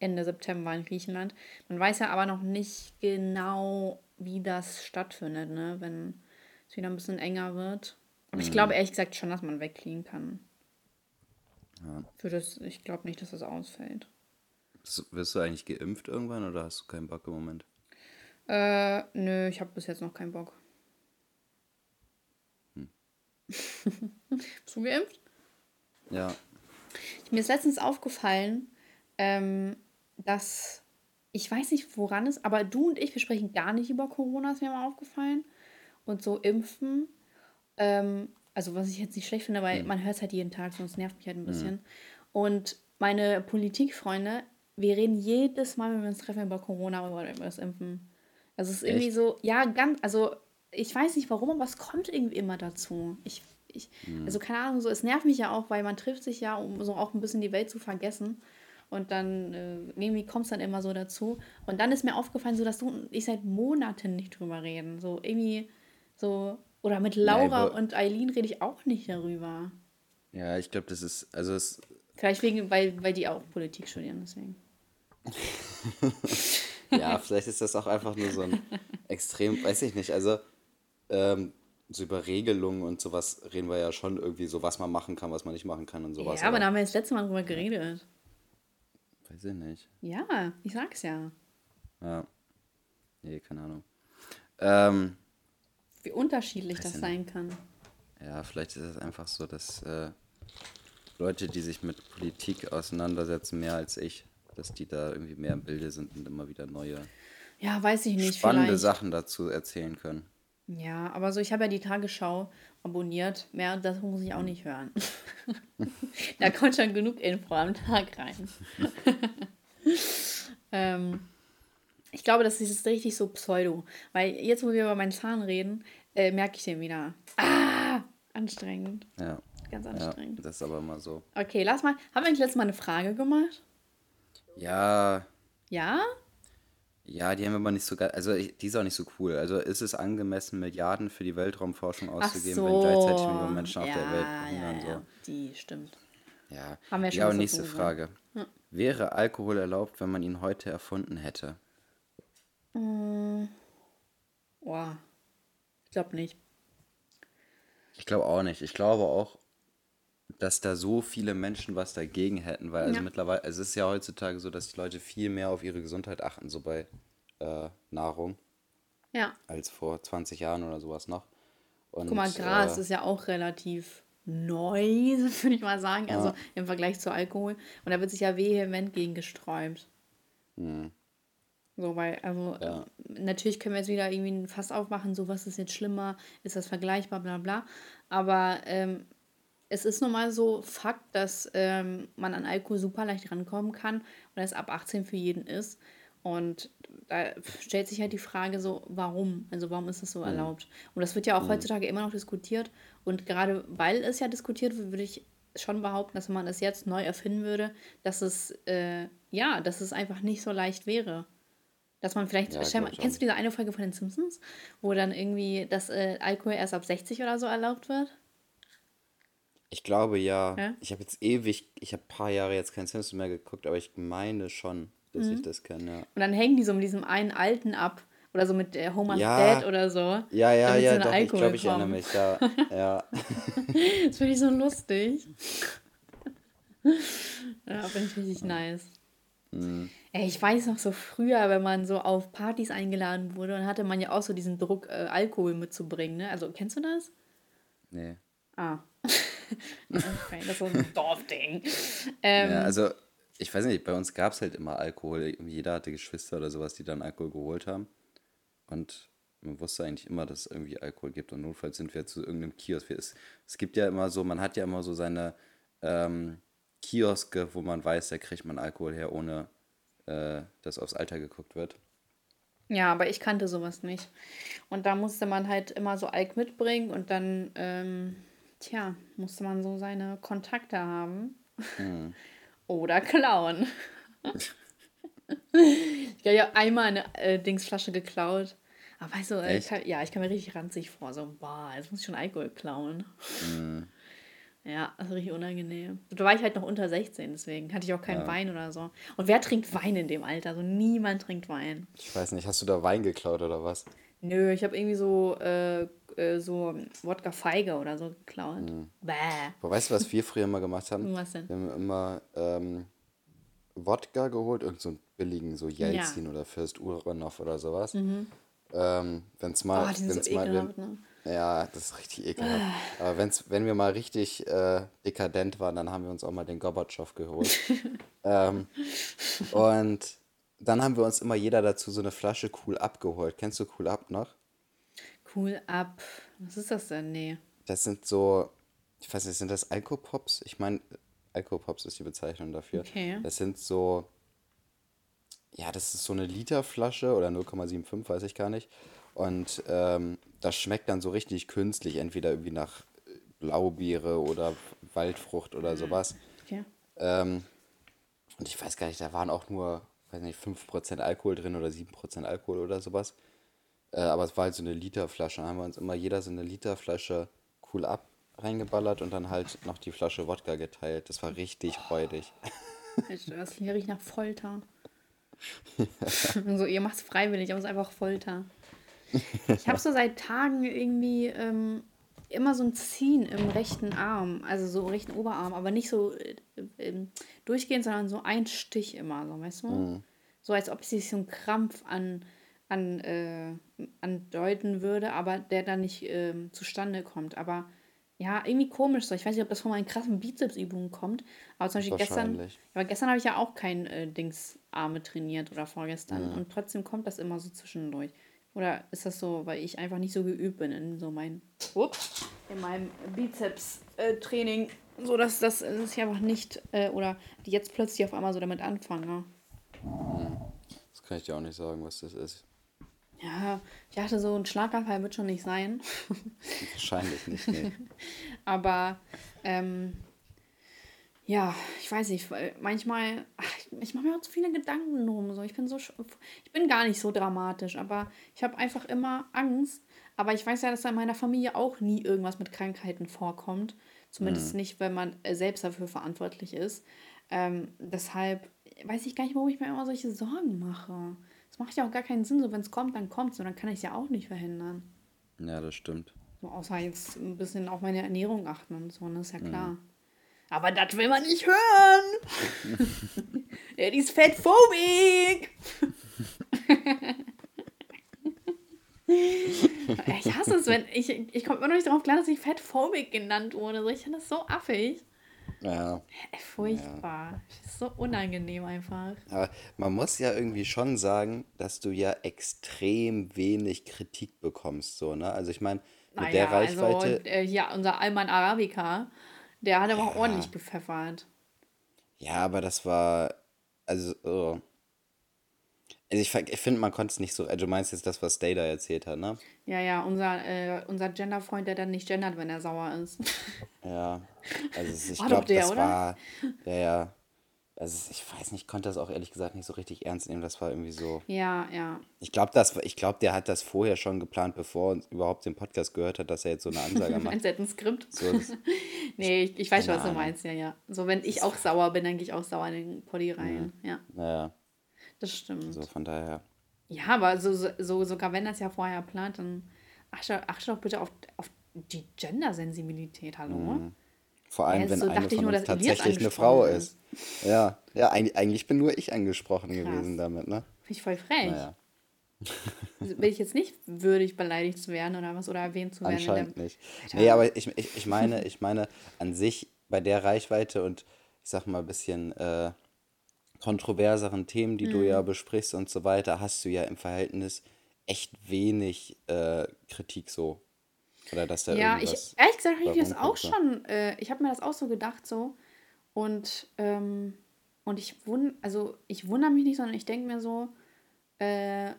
Ende September in Griechenland. Man weiß ja aber noch nicht genau, wie das stattfindet, ne? wenn es wieder ein bisschen enger wird. Aber ich glaube ehrlich gesagt schon, dass man wegfliegen kann. Ja. Für das, ich glaube nicht, dass das ausfällt. wirst du eigentlich geimpft irgendwann oder hast du keinen Bock im Moment? Äh, nö, ich habe bis jetzt noch keinen Bock. [LAUGHS] Bist du geimpft? Ja. Mir ist letztens aufgefallen, ähm, dass ich weiß nicht, woran es, aber du und ich, wir sprechen gar nicht über Corona, ist mir mal aufgefallen. Und so impfen. Ähm, also, was ich jetzt nicht schlecht finde, weil mhm. man hört es halt jeden Tag, sonst nervt mich halt ein bisschen. Mhm. Und meine Politikfreunde, wir reden jedes Mal, wenn wir uns treffen, über Corona oder über das Impfen. Also es ist irgendwie Echt? so, ja, ganz, also ich weiß nicht warum, aber es kommt irgendwie immer dazu. Ich, ich, hm. also keine Ahnung, so, es nervt mich ja auch, weil man trifft sich ja, um so auch ein bisschen die Welt zu vergessen. Und dann äh, irgendwie kommt es dann immer so dazu. Und dann ist mir aufgefallen, so dass du und ich seit Monaten nicht drüber reden. So irgendwie so, oder mit Laura ja, und Eileen rede ich auch nicht darüber. Ja, ich glaube, das ist, also es. Vielleicht wegen, weil, weil die auch Politik studieren, deswegen. [LAUGHS] ja, vielleicht ist das auch einfach nur so ein [LAUGHS] extrem, weiß ich nicht, also ähm, so über Regelungen und sowas reden wir ja schon irgendwie so, was man machen kann, was man nicht machen kann und sowas. Ja, aber, aber da haben wir das letzte Mal drüber geredet. Weiß ich nicht. Ja, ich sag's ja. Ja. Nee, keine Ahnung. Ähm, Wie unterschiedlich das sein kann. Ja, vielleicht ist es einfach so, dass äh, Leute, die sich mit Politik auseinandersetzen, mehr als ich, dass die da irgendwie mehr im Bilde sind und immer wieder neue, ja, weiß ich nicht, spannende vielleicht. Sachen dazu erzählen können. Ja, aber so, ich habe ja die Tagesschau abonniert. Mehr das muss ich auch nicht hören. [LAUGHS] da kommt schon genug Info am Tag rein. [LAUGHS] ähm, ich glaube, das ist richtig so pseudo. Weil jetzt, wo wir über meinen Zahn reden, äh, merke ich den wieder. Ah, anstrengend. Ja. Ganz anstrengend. Ja, das ist aber mal so. Okay, lass mal. Haben wir eigentlich letztes Mal eine Frage gemacht? Ja. Ja? Ja, die haben wir aber nicht so geil. Also, die ist auch nicht so cool. Also, ist es angemessen, Milliarden für die Weltraumforschung auszugeben, so. wenn gleichzeitig Millionen Menschen ja, auf der Welt hungern? Ja, so. die stimmt. Ja, haben wir schon ja und nächste so Frage. Ja. Wäre Alkohol erlaubt, wenn man ihn heute erfunden hätte? Mm. Boah. Ich glaube nicht. Ich glaube auch nicht. Ich glaube auch, dass da so viele Menschen was dagegen hätten, weil also ja. mittlerweile, es ist ja heutzutage so, dass die Leute viel mehr auf ihre Gesundheit achten, so bei äh, Nahrung. Ja. Als vor 20 Jahren oder sowas noch. Und, Guck mal, Gras äh, ist ja auch relativ neu, [LAUGHS] würde ich mal sagen, also im Vergleich zu Alkohol. Und da wird sich ja vehement gegen gesträubt. Hm. So, weil, also, ja. natürlich können wir jetzt wieder irgendwie ein Fass aufmachen, so, was ist jetzt schlimmer, ist das vergleichbar, bla bla. Aber ähm, es ist nun mal so Fakt, dass ähm, man an Alkohol super leicht rankommen kann und es ab 18 für jeden ist. Und da stellt sich halt die Frage so, warum? Also warum ist das so mhm. erlaubt? Und das wird ja auch mhm. heutzutage immer noch diskutiert. Und gerade weil es ja diskutiert wird, würde ich schon behaupten, dass man es jetzt neu erfinden würde, dass es, äh, ja, dass es einfach nicht so leicht wäre. Dass man vielleicht, Ja, auch kennst du diese eine Folge von den Simpsons, wo dann irgendwie das äh, Alkohol erst ab 60 oder so erlaubt wird? Ich glaube ja. Ja? Ich habe jetzt ewig, ich habe ein paar Jahre jetzt kein Simpsons mehr geguckt, aber ich meine schon, dass Mhm. ich das kenne, ja. Und dann hängen die so mit diesem einen Alten ab. Oder so mit äh, Homer's Ja. Dad oder so. Ja, ja, ja, doch, ich glaube, ich erinnere kommen. mich, ja. ja. [LAUGHS] Das finde ich so lustig. ja, finde ich richtig nice. Mhm. Ey, ich weiß noch so früher, wenn man so auf Partys eingeladen wurde, dann hatte man ja auch so diesen Druck, äh, Alkohol mitzubringen, ne? Also, kennst du das? Nee. Ah. [LAUGHS] [LAUGHS] okay, das ist so ein Dorfding. Ähm, Ja, also, ich weiß nicht, bei uns gab es halt immer Alkohol. Jeder hatte Geschwister oder sowas, die dann Alkohol geholt haben. Und man wusste eigentlich immer, dass es irgendwie Alkohol gibt. Und notfalls sind wir zu irgendeinem Kiosk. Es, es gibt ja immer so, man hat ja immer so seine ähm, Kioske, wo man weiß, da kriegt man Alkohol her, ohne äh, dass aufs Alter geguckt wird. Ja, aber ich kannte sowas nicht. Und da musste man halt immer so Alk mitbringen und dann, ähm, tja, musste man so seine Kontakte haben. Hm. [LAUGHS] Oder klauen. [LAUGHS] ich habe ja einmal eine äh, Dingsflasche geklaut. Aber weißt du, äh, ich Echt? kann, ja, ich kam mir richtig ranzig vor. So, boah, jetzt muss ich schon Alkohol klauen. Hm. Ja, das ist richtig unangenehm. Da war ich halt noch unter 16, deswegen hatte ich auch keinen Ja. Wein oder so. Und wer trinkt Wein in dem Alter? So niemand trinkt Wein. Ich weiß nicht, hast du da Wein geklaut oder was? Nö, ich habe irgendwie so, äh, äh, so Wodka Feige oder so geklaut. Bäh. Aber weißt du, was wir früher immer gemacht haben? Was denn? Wir haben immer ähm, Wodka geholt, irgend so einen billigen, so Jelzin oder Fürst Uranov oder sowas. Ähm, wenn's mal, Oh, die wenn's so mal, ekelhaft, wenn, ne? ja, das ist richtig ekelhaft. Aber wenn's, wenn wir mal richtig äh, dekadent waren, dann haben wir uns auch mal den Gorbatschow geholt. [LAUGHS] ähm, und dann haben wir uns immer jeder dazu so eine Flasche Cool abgeholt. Kennst du Cool Up noch? Cool ab. Was ist das denn? Nee. Das sind so, ich weiß nicht, sind das Alkopops? Ich meine, Alkopops ist die Bezeichnung dafür. Okay. Das sind so, ja, das ist so eine Literflasche oder 0,75, weiß ich gar nicht. Und ähm, das schmeckt dann so richtig künstlich, entweder irgendwie nach Blaubeere oder Waldfrucht oder sowas. Okay. Ähm, und ich weiß gar nicht, da waren auch nur, weiß nicht, 5% Alkohol drin oder 7% Alkohol oder sowas. Äh, aber es war halt so eine Literflasche. Da haben wir uns immer jeder so eine Literflasche cool ab reingeballert und dann halt noch die Flasche Wodka geteilt. Das war richtig räudig. [LAUGHS] Das hier riecht nach Folter. [LAUGHS] so, ihr macht es freiwillig, aber es ist einfach Folter. [LAUGHS] Ich habe so seit Tagen irgendwie ähm, immer so ein Ziehen im rechten Arm, also so im rechten Oberarm, aber nicht so äh, äh, durchgehend, sondern so ein Stich immer, so, weißt du? So als ob sich so ein Krampf an, an, äh, andeuten würde, aber der dann nicht ähm, zustande kommt. Aber ja, irgendwie komisch so. Ich weiß nicht, ob das von meinen krassen Bizepsübungen kommt, aber zum Beispiel gestern, aber gestern habe ich ja auch kein äh, Dings Arme trainiert oder vorgestern und trotzdem kommt das immer so zwischendurch. Oder ist das so, weil ich einfach nicht so geübt bin in so mein, ups, in meinem Bizeps-Training, so dass das, dass ich einfach nicht, äh, oder die jetzt plötzlich auf einmal so damit anfange. Das kann ich dir auch nicht sagen, was das ist. Ja, ich dachte so, ein Schlaganfall wird schon nicht sein. [LAUGHS] Wahrscheinlich nicht, nee. [LAUGHS] Aber ähm, ja, ich weiß nicht, weil manchmal, ach, ich mache mir auch zu viele Gedanken drum. So. Ich bin so, ich bin gar nicht so dramatisch, aber ich habe einfach immer Angst. Aber ich weiß ja, dass da in meiner Familie auch nie irgendwas mit Krankheiten vorkommt. Zumindest nicht, wenn man äh, selbst dafür verantwortlich ist. Ähm, deshalb weiß ich gar nicht, warum ich mir immer solche Sorgen mache. Das macht ja auch gar keinen Sinn. So, wenn es kommt, dann kommt es. Und dann kann ich es ja auch nicht verhindern. Ja, das stimmt. So, außer jetzt ein bisschen auf meine Ernährung achten und so, ne? Ist ja klar. Aber das will man nicht hören. die [LAUGHS] ist fettphobik. [LAUGHS] ich hasse es, wenn ich, ich komme immer noch nicht darauf klar, dass ich fettphobik genannt wurde. Ich finde das so affig. Ja. Furchtbar. Das ist so unangenehm einfach. Aber man muss ja irgendwie schon sagen, dass du ja extrem wenig Kritik bekommst, so, ne? Also ich meine, mit der also Reichweite, äh, ja, unser Alman Arabica, der hat aber auch ordentlich gepfeffert. ja, aber das war, also, oh. Also ich, ich finde, man konnte es nicht so, also du meinst jetzt das, was Data erzählt hat, ne? Ja, ja, unser, äh, unser Genderfreund, der dann nicht gendert, wenn er sauer ist. [LAUGHS] Ja, also es- ich glaube, der, das oder? war, ja, ja. also ich weiß nicht, ich konnte das auch ehrlich gesagt nicht so richtig ernst nehmen. Das war irgendwie so. Ja, ja. Ich glaube, glaub, der hat das vorher schon geplant, bevor er überhaupt den Podcast gehört hat, dass er jetzt so eine Ansage macht. [LAUGHS] Meinst du, ein Skript? So, [LAUGHS] nee, ich, ich weiß schon, was du meinst, ja, ja. So, wenn ich auch sauer bin, dann gehe ich auch sauer in den Poddy rein. Mhm. Ja. Naja. Das stimmt. So, von daher. Ja, aber so, so, sogar wenn das ja vorher plant, dann achte, achte doch bitte auf, auf die Gendersensibilität, hallo? Mhm. Vor allem, ja, wenn so eine von uns tatsächlich eine Frau ist. ist. Ja, ja eigentlich, bin nur ich angesprochen Krass. gewesen damit, ne? Finde ich voll frech. Naja. Also bin ich jetzt nicht würdig, beleidigt zu werden oder was oder erwähnt zu werden? Anscheinend nicht. Alter. Nee, aber ich, ich, ich meine, ich meine, an sich bei der Reichweite und ich sag mal ein bisschen äh, kontroverseren Themen, die mhm. du ja besprichst und so weiter, hast du ja im Verhältnis echt wenig äh, Kritik so. Oder dass da ja, ich, ehrlich gesagt habe ich das auch schon, äh, ich habe mir das auch so gedacht so und, ähm, und ich wund, also ich wundere mich nicht, sondern ich denke mir so, äh,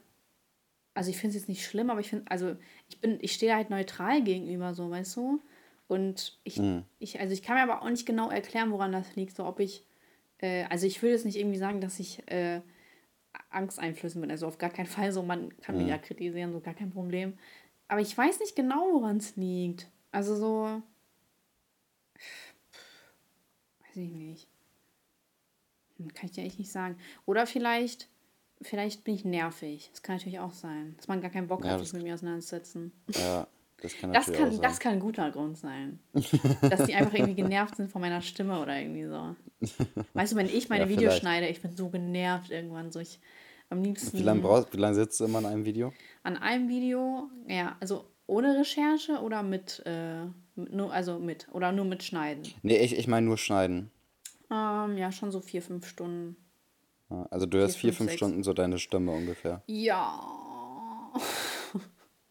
also ich finde es jetzt nicht schlimm, aber ich finde, also ich bin, ich stehe halt neutral gegenüber, so, weißt du? Und ich, mhm. ich, also ich kann mir aber auch nicht genau erklären, woran das liegt, so ob ich, äh, also ich will jetzt nicht irgendwie sagen, dass ich äh, Angsteinflüssen bin, also auf gar keinen Fall so, man kann mhm. mich ja kritisieren, so gar kein Problem. Aber ich weiß nicht genau, woran es liegt. Also so. Weiß ich nicht. Hm, kann ich dir echt nicht sagen. Oder vielleicht, vielleicht bin ich nervig. Das kann natürlich auch sein. Dass man gar keinen Bock ja, hat, sich mit mir auseinanderzusetzen. Ja, das kann das kann. Das kann ein guter Grund sein. dass die einfach irgendwie genervt sind von meiner Stimme oder irgendwie so. Weißt du, wenn ich meine ja, Videos schneide, ich bin so genervt irgendwann. So ich, am liebsten. Wie lange brauchst, wie lange sitzt du immer an einem Video? An einem Video, ja, also ohne Recherche oder mit, äh, nur, also mit, oder nur mit Schneiden? Nee, ich, ich meine nur Schneiden. Ähm, ja, schon so vier, fünf Stunden. also du hörst vier, fünf, fünf Stunden so deine Stimme ungefähr. Ja.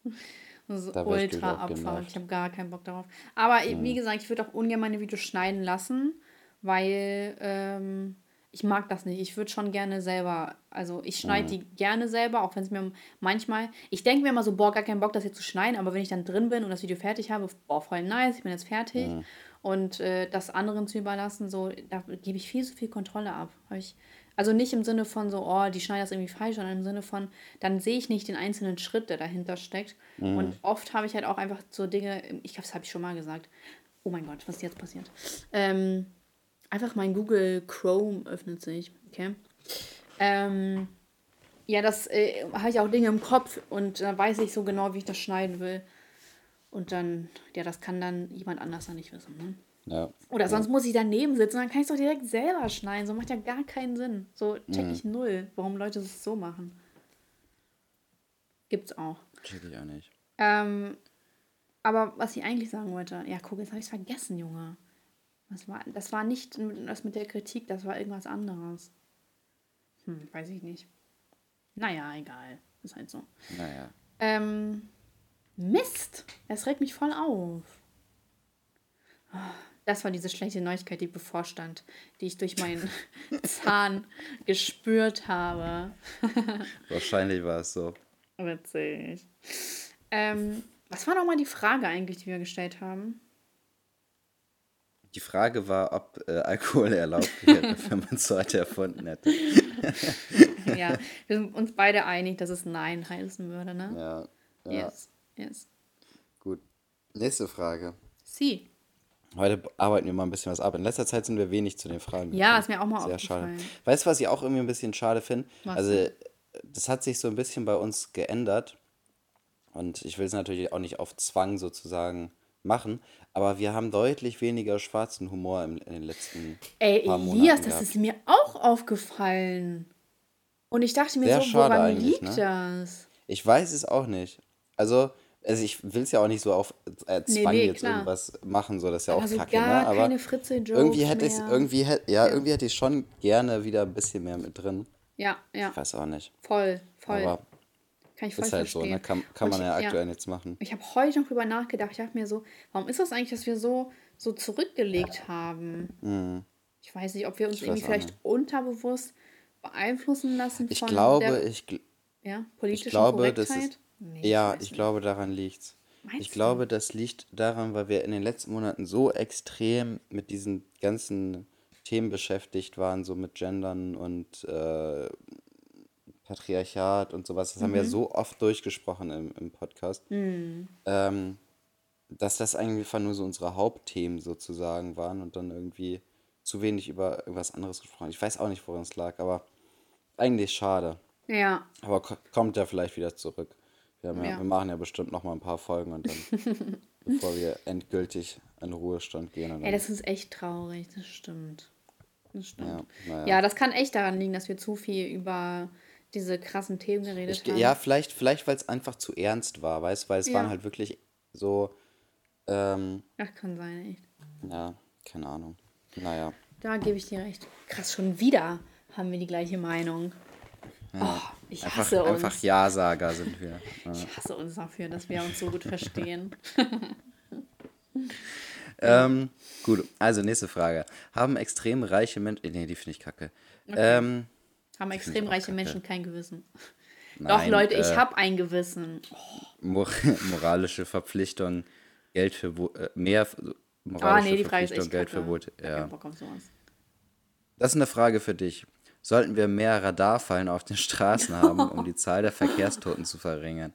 [LAUGHS] Das ist ultra Abfahrt. Ich habe gar keinen Bock darauf. Aber mhm. wie gesagt, ich würde auch ungern meine Videos schneiden lassen, weil ähm, ich mag das nicht. Ich würde schon gerne selber, also ich schneide mhm. die gerne selber, auch wenn es mir manchmal, ich denke mir immer so, boah, gar keinen Bock, das hier zu schneiden, aber wenn ich dann drin bin und das Video fertig habe, boah, voll nice, ich bin jetzt fertig. Mhm. Und äh, das anderen zu überlassen, so, da gebe ich viel zu viel Kontrolle ab. Ich, also nicht im Sinne von so, oh, die schneiden das irgendwie falsch, sondern im Sinne von, dann sehe ich nicht den einzelnen Schritt, der dahinter steckt. Mhm. Und oft habe ich halt auch einfach so Dinge, ich glaube, das habe ich schon mal gesagt. Oh mein Gott, was ist jetzt passiert? Ähm, Einfach mein Google Chrome öffnet sich. Okay. Ähm, ja, das äh, habe ich auch Dinge im Kopf und da weiß ich so genau, wie ich das schneiden will. Und dann, ja, das kann dann jemand anders dann nicht wissen. Ne? Ja. Oder sonst ja. muss ich daneben sitzen, dann kann ich es doch direkt selber schneiden. So macht ja gar keinen Sinn. So check mhm. ich mhm. null, warum Leute es so machen. Gibt's auch. Check ich auch nicht. Ähm, aber was ich eigentlich sagen wollte, ja, guck, jetzt habe ich es vergessen, Junge. Das war, das war nicht das mit der Kritik, das war irgendwas anderes. Hm, weiß ich nicht. Naja, egal. Ist halt so. Naja. Ähm, Mist! Das regt mich voll auf. Das war diese schlechte Neuigkeit, die bevorstand, die ich durch meinen [LAUGHS] Zahn gespürt habe. [LAUGHS] Wahrscheinlich war es so. Witzig. Ähm, was war nochmal die Frage eigentlich, die wir gestellt haben? Die Frage war, ob äh, Alkohol erlaubt wäre, [LAUGHS] wenn man es heute erfunden hätte. ja, wir sind uns beide einig, dass es Nein heißen würde, ne? Ja. ja. Yes, yes. Gut. Nächste Frage. Sie. Heute arbeiten wir mal ein bisschen was ab. In letzter Zeit sind wir wenig zu den Fragen. Gekommen. Ja, ist mir auch mal Sehr aufgefallen. Schade. Weißt du, was ich auch irgendwie ein bisschen schade finde? Also, das hat sich so ein bisschen bei uns geändert. Und ich will es natürlich auch nicht auf Zwang sozusagen machen, aber wir haben deutlich weniger schwarzen Humor in, in den letzten Ey, paar Monaten Elias, das ist mir auch aufgefallen. Und ich dachte mir Sehr so, woran liegt ne? das? Ich weiß es auch nicht. Also, also ich will es ja auch nicht so auf äh, Zwang nee, nee, jetzt klar. irgendwas machen, so das ist ja auch also kacke, gar ne? Aber keine Fritze irgendwie hätte ich irgendwie hätte ja, ja, irgendwie hätte ich schon gerne wieder ein bisschen mehr mit drin. Ja, ja. Ich weiß auch nicht. Voll, voll. Aber kann ich voll ist halt verstehen. so, ne? kann, kann man ich, ja aktuell ja. nichts machen. Ich habe heute noch drüber nachgedacht. Ich dachte mir so, warum ist das eigentlich, dass wir so, so zurückgelegt haben? Mhm. Ich weiß nicht, ob wir uns irgendwie vielleicht unterbewusst beeinflussen lassen ich von glaube, der ich, ja, politischen ich glaube, Korrektheit. Das ist, nee, ja, ich, ich glaube, daran liegt's. Meinst ich du? glaube, das liegt daran, weil wir in den letzten Monaten so extrem mit diesen ganzen Themen beschäftigt waren, so mit Gendern und äh, Patriarchat und sowas. Das haben wir Mhm. so oft durchgesprochen im, im Podcast, Hm. ähm, dass das eigentlich einfach nur so unsere Hauptthemen sozusagen waren und dann irgendwie zu wenig über irgendwas anderes gesprochen. Ich weiß auch nicht, woran es lag, aber eigentlich schade. Ja, Aber ko- kommt ja vielleicht wieder zurück. Wir, ja, Ja. wir machen ja bestimmt noch mal ein paar Folgen und dann, [LAUGHS] bevor wir endgültig in Ruhestand gehen. Ey, das ist echt traurig, das stimmt. Das stimmt. ja. Ja, das kann echt daran liegen, dass wir zu viel über diese krassen Themen geredet Ich, haben. ja, vielleicht, vielleicht weil es einfach zu ernst war, weißt du, weil es waren halt wirklich so, ähm, Das kann sein, echt. ja, keine Ahnung. Naja. Da gebe ich dir recht. Krass, schon wieder haben wir die gleiche Meinung. Oh, ich Einfach, hasse uns. einfach Ja-Sager sind wir. [LAUGHS] Ja. Ich hasse uns dafür, dass wir uns so gut verstehen. [LAUGHS] Ähm, gut, also nächste Frage. Haben extrem reiche Menschen. Nee, die finde ich kacke. Ähm, Haben extrem reiche. Menschen kein Gewissen. Doch, nein, Leute, ich äh, habe ein Gewissen. Mor [LAUGHS] moralische Verpflichtung, Geld für Wo äh, mehr Ah, moralische nee, die Frage ist Verpflichtung, Geld kacke. für Wohl. Ja. Das ist eine Frage für dich. Sollten wir mehr Radarfallen auf den Straßen haben, um die [LAUGHS] Zahl der Verkehrstoten zu verringern?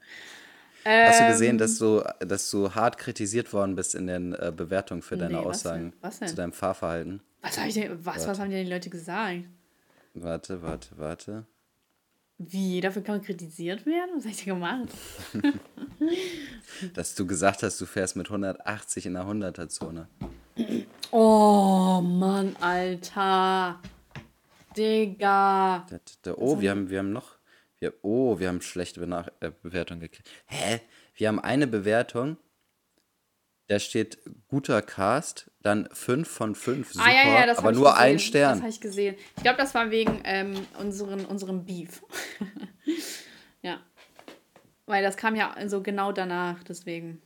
Hast du gesehen, Ähm. dass du, dass du hart kritisiert worden bist in den äh, Bewertungen für deine Nee, was Aussagen denn? Was denn? zu deinem Fahrverhalten? Was, hab ich denn, was, was haben denn die Leute gesagt? Warte, warte, warte. Wie? Dafür kann man kritisiert werden? Was habe ich denn gemacht? [LAUGHS] Dass du gesagt hast, du fährst mit 180 in der 100er-Zone. Oh, Mann, Alter. Digga. Da, da, oh, wir haben, wir haben noch. Wir, oh, wir haben schlechte Benach äh, Bewertung gekriegt. Hä? Wir haben eine Bewertung. Da steht guter Cast, dann 5 von 5, super, ah, ja, ja, das aber nur gesehen. ein Das Stern. habe ich gesehen. Ich glaube, das war wegen ähm, unseren, unserem Beef. [LAUGHS] ja. Weil das kam ja so genau danach, deswegen.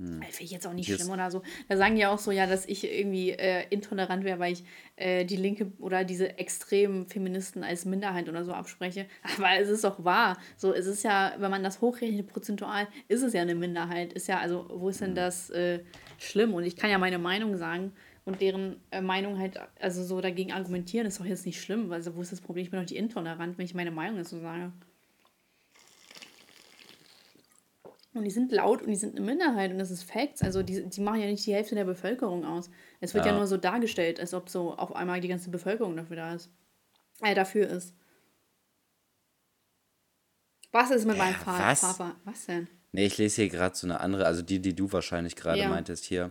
Hm. Finde ich jetzt auch nicht Jetzt- schlimm oder so. Da sagen die auch so, ja, dass ich irgendwie äh, intolerant wäre, weil ich äh, die Linke oder diese extremen Feministen als Minderheit oder so abspreche. Aber es ist doch wahr. So, es ist ja, wenn man das hochrechnet prozentual, ist es ja eine Minderheit. Ist ja, also, wo ist denn das äh, schlimm? Und ich kann ja meine Meinung sagen und deren äh, Meinung halt, also so dagegen argumentieren, ist doch jetzt nicht schlimm. Also, wo ist das Problem? Ich bin doch nicht intolerant, wenn ich meine Meinung dazu sage. Und die sind laut und die sind eine Minderheit und das ist Facts. Also die, die machen ja nicht die Hälfte der Bevölkerung aus. Es wird ja, Ja. nur so dargestellt, als ob so auf einmal die ganze Bevölkerung dafür da ist. Äh, dafür ist. Was ist mit meinem Fa was? Fahrver... Was denn? Nee, ich lese hier gerade so eine andere, also die, die du wahrscheinlich gerade Ja. meintest hier.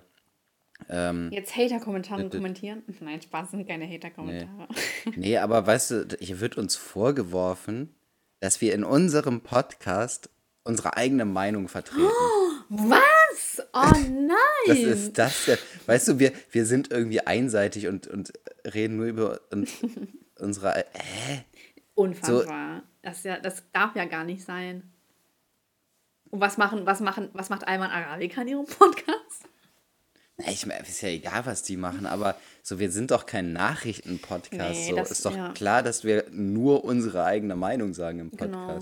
Ähm, Jetzt Hater-Kommentare Bitte. kommentieren? [LAUGHS] Nein, Spaß, sind keine Hater-Kommentare. nee, aber weißt du, hier wird uns vorgeworfen, dass wir in unserem Podcast unsere eigene Meinung vertreten. [GASPS] Was? Oh nein! Was ist das denn? Weißt du, wir, wir sind irgendwie einseitig und, und reden nur über und [LAUGHS] unsere. Hä? Unfassbar. Das, ist ja, das darf ja gar nicht sein. Und was machen, was machen, was macht Alman Arabica in ihrem Podcast? Na, Ich meine, ist ja egal, was die machen, aber so, wir sind doch kein Nachrichten-Podcast. Nee, so, das- ist doch ja. klar, dass wir nur unsere eigene Meinung sagen im Genau.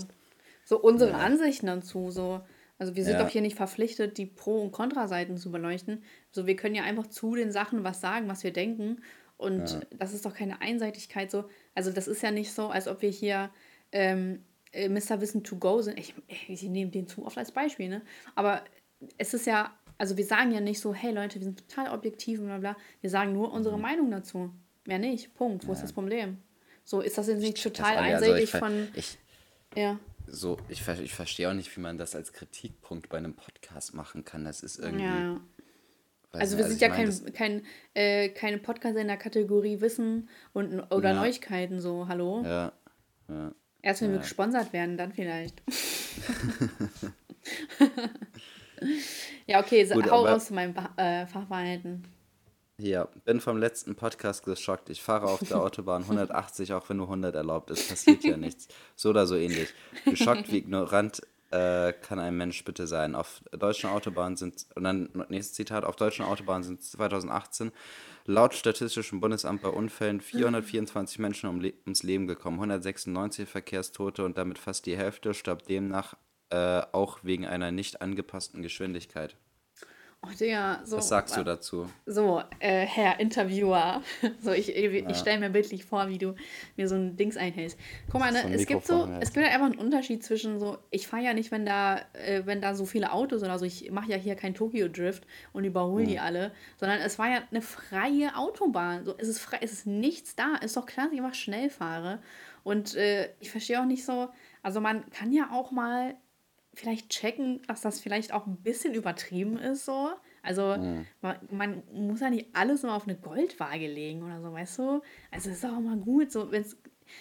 So unsere Ansichten dazu. So. Also wir sind Ja. doch hier nicht verpflichtet, die Pro- und Kontraseiten zu beleuchten. So, wir können ja einfach zu den Sachen was sagen, was wir denken. Und das ist doch keine Einseitigkeit so. Also das ist ja nicht so, als ob wir hier ähm, äh, Mr. Wissen to go sind. Ich, ich nehme den zu oft als Beispiel, ne? Aber es ist ja, also wir sagen ja nicht so, hey Leute, wir sind total objektiv und bla bla. Wir sagen nur unsere Mhm. Meinung dazu. Mehr nicht. Punkt. Wo ist das Problem? So, ist das jetzt nicht total alle- also einseitig ver- von. ich, Ja. So, ich, ich verstehe auch nicht, wie man das als Kritikpunkt bei einem Podcast machen kann. Das ist irgendwie. Ja, Also wir sind ich ja mein, kein, kein, äh, keine Podcast in der Kategorie Wissen und, oder Ja. Neuigkeiten so, hallo? Ja, ja. Erst wenn wir gesponsert werden, dann vielleicht. [LAUGHS] [LAUGHS] ja, okay, so, Gut, hau zu meinem äh, Fachverhalten. Hier, bin vom letzten Podcast geschockt. Ich fahre auf der Autobahn 180, auch wenn nur 100 erlaubt ist. Passiert ja nichts. So oder so ähnlich. Geschockt wie ignorant äh, kann ein Mensch bitte sein. Auf deutschen Autobahnen sind, und dann nächstes Zitat, auf deutschen Autobahnen sind 2018 laut Statistischem Bundesamt bei Unfällen 424 Menschen um, Le- ums Leben gekommen, 196 Verkehrstote und damit fast die Hälfte starb demnach äh, auch wegen einer nicht angepassten Geschwindigkeit. Oh, Digga, so. Was sagst du dazu? So, äh, Herr Interviewer. [LAUGHS] So, ich, ich, ich stelle mir bildlich vor, wie du mir so ein Dings einhältst. Guck mal, ne, So ein es gibt so, ja. es gibt halt einfach einen Unterschied zwischen so, ich fahre ja nicht, wenn da, äh, wenn da so viele Autos oder so, ich mache ja hier kein Tokyo-Drift und überhole Hm. die alle, sondern es war ja eine freie Autobahn. So, es ist frei, es ist nichts da. Ist doch klar, dass ich einfach schnell fahre. Und äh, ich verstehe auch nicht so, also man kann ja auch mal vielleicht checken, dass das vielleicht auch ein bisschen übertrieben ist, so. Also man, man muss ja nicht alles immer auf eine Goldwaage legen oder so, weißt du? Also es ist auch mal gut, so wenn es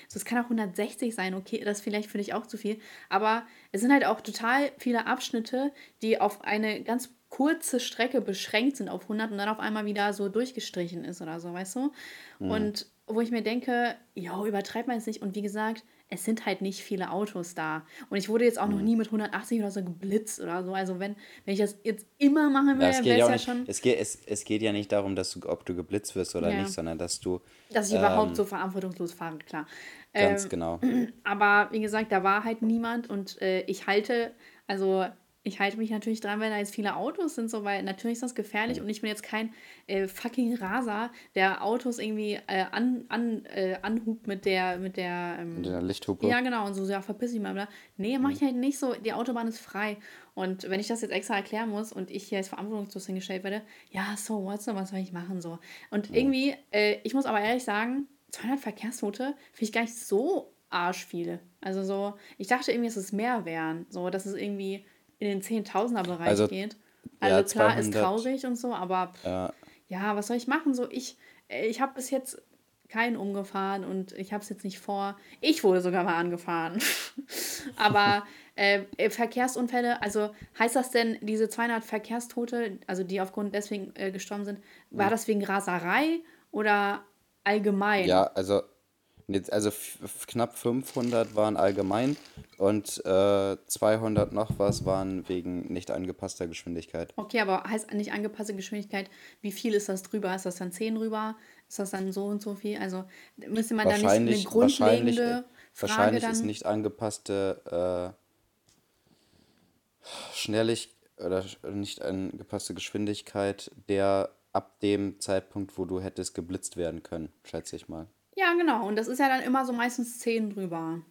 so, es kann auch 160 sein, okay, das vielleicht finde ich auch zu viel. Aber es sind halt auch total viele Abschnitte, die auf eine ganz kurze Strecke beschränkt sind auf 100 und dann auf einmal wieder so durchgestrichen ist oder so, weißt du? Und wo ich mir denke, jo, übertreibt man jetzt nicht. Und wie gesagt, es sind halt nicht viele Autos da. Und ich wurde jetzt auch noch nie mit 180 oder so geblitzt oder so. Also wenn, wenn ich das jetzt immer machen Ja, geht wäre ja es ja nicht, schon, es, geht, es, es geht ja nicht darum, dass du, ob du geblitzt wirst oder Ja. nicht, sondern dass du dass ich überhaupt so verantwortungslos fahre, klar. ganz Ähm, genau. [CLEARS THROAT] Aber wie gesagt, da war halt niemand und äh, ich halte, also ich halte mich natürlich dran, wenn da jetzt viele Autos sind, so, weil natürlich ist das gefährlich und ich bin jetzt kein äh, fucking Raser, der Autos irgendwie äh, an, an, äh, anhubt mit der, mit der, ähm, Mit der Lichthupe. ja, genau, und so, ja, verpiss dich mal, bla. Nee, mach ich halt nicht so. Die Autobahn ist frei. Und wenn ich das jetzt extra erklären muss und ich hier als verantwortungslos hingestellt werde, ja, so, what, so, was soll ich machen, so. Und irgendwie, äh, ich muss aber ehrlich sagen, 200 Verkehrstote finde ich gar nicht so arsch viele. Also so, ich dachte irgendwie, dass es mehr wären. So, dass es irgendwie in den Zehntausender-Bereich Also, geht. ja, Also klar, ist 200, traurig und so, aber pff, Ja, ja, was soll ich machen? So, ich, äh, ich habe bis jetzt keinen umgefahren und ich habe es jetzt nicht vor. Ich wurde sogar mal angefahren. [LAUGHS] Aber äh, äh, Verkehrsunfälle, also heißt das denn, diese 200 Verkehrstote, also die aufgrund deswegen äh, gestorben sind, war das wegen Raserei oder allgemein? ja also, jetzt, also knapp 500 waren allgemein und äh, 200 noch was waren wegen nicht angepasster Geschwindigkeit. Okay, aber heißt nicht angepasste Geschwindigkeit, wie viel ist das drüber? Ist das dann 10 drüber? Ist das dann so und so viel? Also müsste man da nicht eine Wahrscheinlich, wahrscheinlich, grundlegende äh, Frage wahrscheinlich dann... ist nicht angepasste äh, Schnellig oder nicht angepasste Geschwindigkeit der ab dem Zeitpunkt, wo du hättest geblitzt werden können, schätze ich mal. Ja, genau. Und das ist ja dann immer so meistens 10 drüber.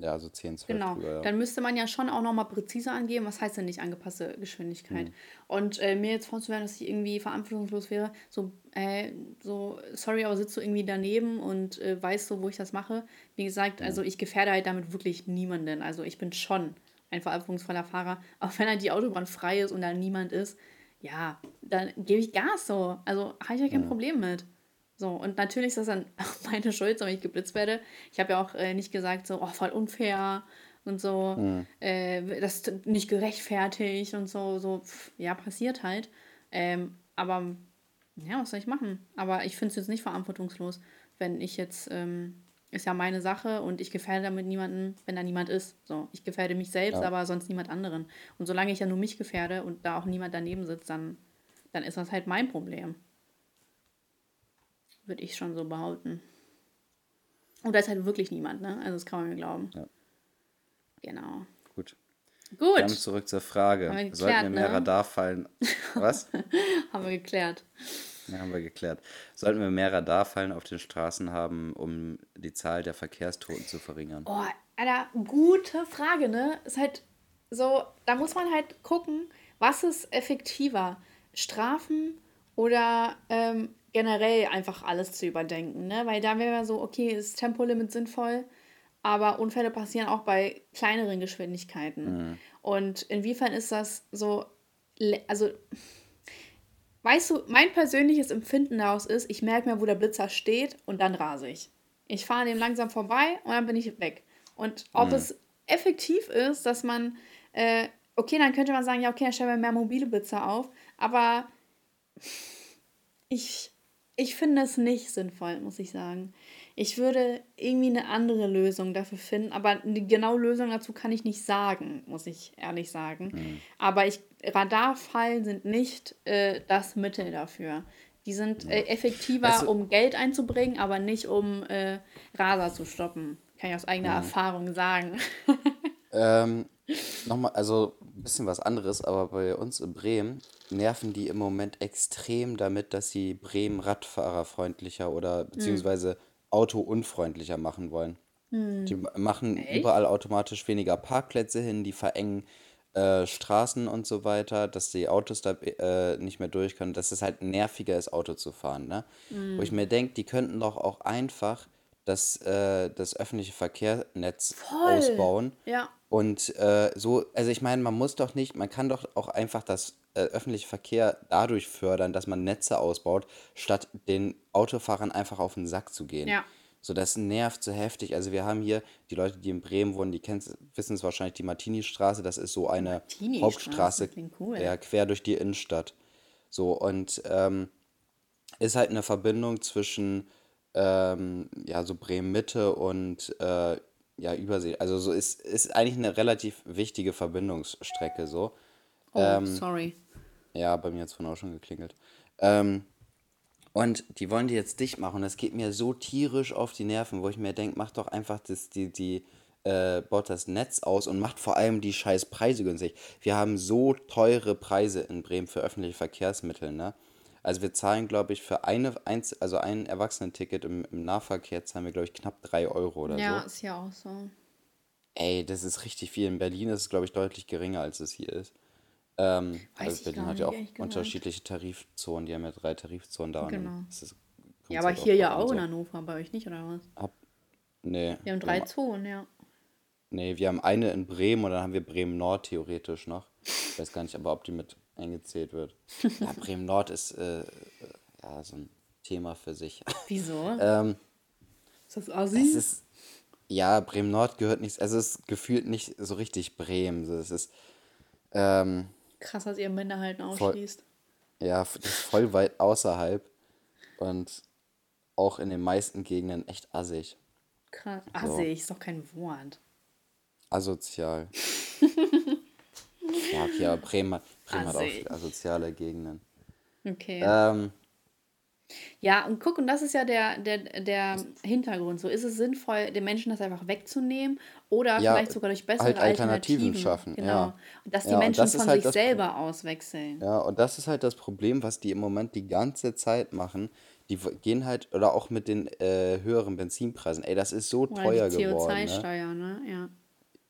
Ja, so 10, 12 Genau. drüber, ja. Dann müsste man ja schon auch nochmal präziser angeben, was heißt denn nicht angepasste Geschwindigkeit. Hm. Und äh, mir jetzt vorzuwerfen, dass ich irgendwie verantwortungslos wäre, so, äh, so, sorry, aber sitzt du irgendwie daneben und äh, weißt so, wo ich das mache. Wie gesagt, Hm. also ich gefährde halt damit wirklich niemanden. Also ich bin schon ein verantwortungsvoller Fahrer. [LAUGHS] Auch wenn halt die Autobahn frei ist und da niemand ist, ja, dann gebe ich Gas so. Also habe ich ja kein Problem mit. So, und natürlich ist das dann [LAUGHS] auch meine Schuld, wenn ich geblitzt werde. Ich habe ja auch äh, nicht gesagt, so, oh, voll unfair und so, äh, das ist nicht gerechtfertigt und so, so, pff, ja, passiert halt. Ähm, aber, ja, was soll ich machen? Aber ich finde es jetzt nicht verantwortungslos, wenn ich jetzt, ähm, ist ja meine Sache und ich gefährde damit niemanden, wenn da niemand ist. So, ich gefährde mich selbst, Ja. aber sonst niemand anderen. Und solange ich ja nur mich gefährde und da auch niemand daneben sitzt, dann, dann ist das halt mein Problem. Würde ich schon so behaupten. Und da ist halt wirklich niemand, ne? Also das kann man mir glauben. Ja. Genau. Gut. Gut, Dann zurück zur Frage. Haben wir Sollten wir geklärt, mehr ne? Radarfallen. Was? [LAUGHS] haben wir geklärt. Ja, haben wir geklärt. Sollten wir mehr Radarfallen auf den Straßen haben, um die Zahl der Verkehrstoten zu verringern? Oh, Alter, gute Frage, ne? Ist halt so, da muss man halt gucken, was ist effektiver? Strafen oder ähm, generell einfach alles zu überdenken, ne? Weil da wäre so, okay, ist Tempolimit sinnvoll, aber Unfälle passieren auch bei kleineren Geschwindigkeiten. Und inwiefern ist das so, also Weißt du, mein persönliches Empfinden daraus ist, ich merke mir, wo der Blitzer steht und dann rase ich. Ich fahre an dem langsam vorbei und dann bin ich weg. Und ob es effektiv ist, dass man, äh, okay, dann könnte man sagen, ja, okay, dann stellen wir mehr mobile Blitzer auf, aber ich, ich finde es nicht sinnvoll, muss ich sagen. Ich würde irgendwie eine andere Lösung dafür finden, aber die genaue Lösung dazu kann ich nicht sagen, muss ich ehrlich sagen. Aber ich, Radarfallen sind nicht äh, das Mittel dafür. Die sind äh, effektiver, Also- um Geld einzubringen, aber nicht um äh, Raser zu stoppen. Kann ich aus eigener Erfahrung sagen. [LAUGHS] Ähm, nochmal, also bisschen was anderes, aber bei uns in Bremen nerven die im Moment extrem damit, dass sie Bremen radfahrerfreundlicher oder beziehungsweise autounfreundlicher machen wollen. Die ma- machen Echt? überall automatisch weniger Parkplätze hin, die verengen äh, Straßen und so weiter, dass die Autos da äh, nicht mehr durch können, dass es halt nerviger ist, Auto zu fahren, ne? Wo ich mir denke, die könnten doch auch einfach das, äh, das öffentliche Verkehrsnetz Voll. ausbauen Ja. und äh, so, also ich meine, man muss doch nicht, man kann doch auch einfach das äh, öffentliche Verkehr dadurch fördern, dass man Netze ausbaut, statt den Autofahrern einfach auf den Sack zu gehen. Ja. So, das nervt so heftig. Also wir haben hier, die Leute, die in Bremen wohnen, die wissen es wahrscheinlich, die Martini-Straße, das ist so eine Hauptstraße, cool. ja, quer durch die Innenstadt. So, und ähm, ist halt eine Verbindung zwischen ähm, ja, so Bremen-Mitte und äh, ja, Übersee. Also so ist, ist eigentlich eine relativ wichtige Verbindungsstrecke so. Oh, Ähm, sorry. Ja, bei mir hat es vorhin auch schon geklingelt. Ähm, und die wollen die jetzt dicht machen. Das geht mir so tierisch auf die Nerven, wo ich mir denke, macht doch einfach das, die, die, äh, baut das Netz aus und macht vor allem die scheiß Preise günstig. Wir haben so teure Preise in Bremen für öffentliche Verkehrsmittel, ne? Also wir zahlen, glaube ich, für eine, eins, also ein Erwachsenenticket im, im Nahverkehr zahlen wir, glaube ich, knapp 3 Euro oder Ja, so. ist ja auch so. Ey, das ist richtig viel. In Berlin ist es, glaube ich, deutlich geringer, als es hier ist. Ähm, Weiß also ich Berlin gar hat ja auch unterschiedliche Tarifzonen. Die haben ja drei Tarifzonen da. Genau. ist Ja, aber hier ja auch so. in Hannover, bei euch nicht, oder was? Hab, nee, Wir haben wir drei haben, Zonen, ja. nee, wir haben eine in Bremen und dann haben wir Bremen Nord theoretisch noch. Ich weiß gar nicht, aber ob die mit eingezählt wird. Ja, [LAUGHS] Bremen Nord ist äh, äh, ja so ein Thema für sich. Wieso? ähm, ist das es Assi? ist, ja, Bremen Nord gehört nicht, also es ist gefühlt nicht so richtig Bremen. So, es ist, ähm, Krass, dass ihr Minderheiten voll, ausschließt. Ja, f- das ist voll weit außerhalb und auch in den meisten Gegenden echt assig. Krass. So, Assig ist doch kein Wort. asozial. [LAUGHS] Ja, okay, aber Bremen, hat- Bremen hat auch Assig. viele asoziale Gegenden. Okay. Ähm, Ja, und guck, und das ist ja der, der, der Hintergrund. So ist es sinnvoll, den Menschen das einfach wegzunehmen oder ja, vielleicht sogar durch bessere halt Alternativen Alternativen. schaffen, Genau. ja. Und dass die Ja, Menschen das von halt sich das Pro selber auswechseln. ja, und das ist halt das Problem, was die im Moment die ganze Zeit machen. Die gehen halt, oder auch mit den äh, höheren Benzinpreisen. Ey, das ist so Oder die teuer geworden, ne? CO2-Steuer, ne? Ja.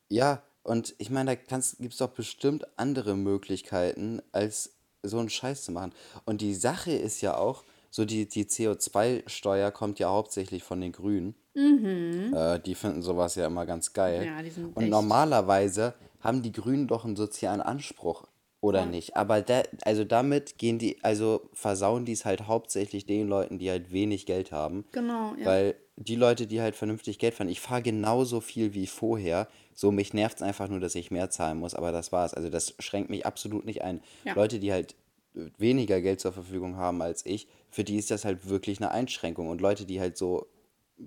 Ja, und ich meine, da gibt es doch bestimmt andere Möglichkeiten, als so einen Scheiß zu machen. Und die Sache ist ja auch, so die, die CO2-Steuer kommt ja hauptsächlich von den Grünen. Äh, die finden sowas ja immer ganz geil. Ja, die sind Und echt. normalerweise haben die Grünen doch einen sozialen Anspruch, oder Voll. nicht? Aber da, also damit gehen die, also versauen die es halt hauptsächlich den Leuten, die halt wenig Geld haben. Genau, ja. Weil die Leute, die halt vernünftig Geld verdienen, ich fahre genauso viel wie vorher. So, mich nervt es einfach nur, dass ich mehr zahlen muss, aber das war's. Also das schränkt mich absolut nicht ein. Ja. Leute, die halt äh, weniger Geld zur Verfügung haben als ich, für die ist das halt wirklich eine Einschränkung. Und Leute, die halt so,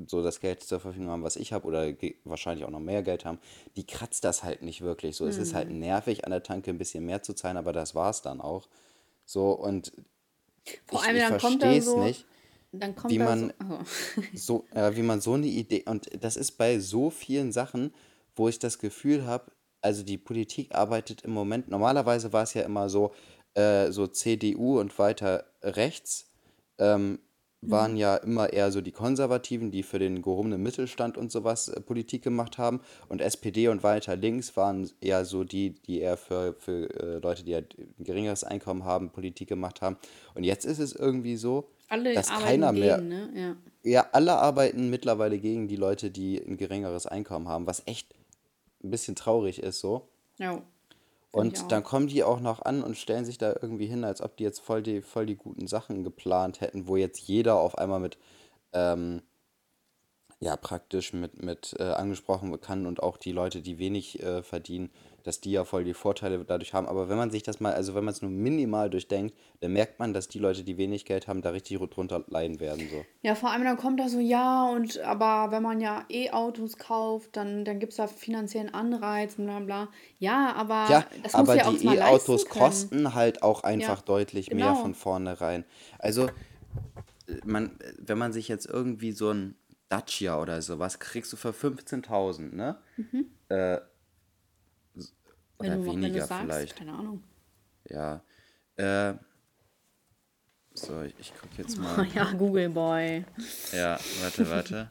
so das Geld zur Verfügung haben, was ich habe, oder wahrscheinlich auch noch mehr Geld haben, die kratzt das halt nicht wirklich. So, es ist halt Mhm. nervig, an der Tanke ein bisschen mehr zu zahlen, aber das war's dann auch. So, und Vor ich, allem, ich dann kommt da verstehe es so, nicht dann wie man so, also, so, äh, wie man so eine Idee, und das ist bei so vielen Sachen, wo ich das Gefühl habe, also die Politik arbeitet im Moment, normalerweise war es ja immer so, äh, so CDU und weiter rechts ähm, waren ja immer eher so die Konservativen, die für den gehobenen Mittelstand und sowas äh, Politik gemacht haben. Und SPD und weiter links waren eher so die, die eher für, für äh, Leute, die halt ein geringeres Einkommen haben, Politik gemacht haben. Und jetzt ist es irgendwie so, alle dass keiner mehr, gegen, ne? Ja. ja, alle arbeiten mittlerweile gegen die Leute, die ein geringeres Einkommen haben, was echt ein bisschen traurig ist so. Ja, Und dann kommen die auch noch an und stellen sich da irgendwie hin, als ob die jetzt voll die, voll die guten Sachen geplant hätten, wo jetzt jeder auf einmal mit, ähm, ja, praktisch mit, mit äh, angesprochen kann und auch die Leute, die wenig äh, verdienen, dass die ja voll die Vorteile dadurch haben. Aber wenn man sich das mal, also wenn man es nur minimal durchdenkt, dann merkt man, dass die Leute, die wenig Geld haben, da richtig drunter leiden werden. So. Ja, vor allem dann kommt da so, ja, und aber wenn man ja E-Autos kauft, dann, dann gibt es da finanziellen Anreiz, bla bla. Ja, aber Ja, das musst aber ja die E-Autos kosten halt auch einfach Ja, deutlich mehr genau. von vornherein. Also, man, wenn man sich jetzt irgendwie so ein Dacia oder sowas kriegst du für 15.000, ne? Mhm. Äh, Wenn Oder du, wenn du weniger sagst, vielleicht. keine Ahnung. Ja. Äh, so, ich, ich gucke jetzt Oh, [LAUGHS] mal. ja, Google Boy. Ja, warte, warte.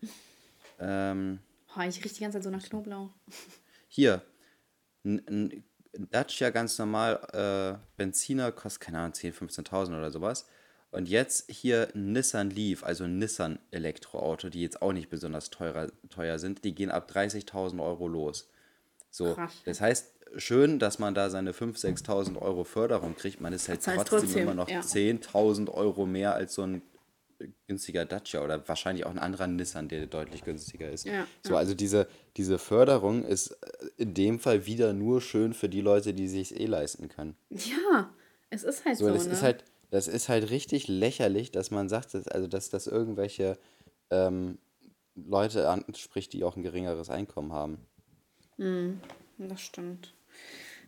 [LAUGHS] ähm, Oh, ich rieche die ganze Zeit so nach Knoblauch. hier. Ein, Dacia ganz normal, äh, Benziner kostet, keine Ahnung, 10.000, 15.000 oder sowas. Und jetzt hier Nissan Leaf, also Nissan Elektroauto, die jetzt auch nicht besonders teurer, teuer sind, die gehen ab 30.000 Euro los. So, Krass. das heißt, schön, dass man da seine 5.000, 6.000 Euro Förderung kriegt. Man ist halt Das heißt trotzdem, trotzdem, immer noch ja. 10.000 Euro mehr als so ein günstiger Dacia oder wahrscheinlich auch ein anderer Nissan, der deutlich günstiger ist. Ja, so, also diese, diese Förderung ist äh, in dem Fall wieder nur schön für die Leute, die sich eh leisten können. Ja, es ist halt So, so, das ne? ist halt, das ist halt richtig lächerlich, dass man sagt, dass, also dass das irgendwelche ähm, Leute anspricht, die auch ein geringeres Einkommen haben. Das stimmt.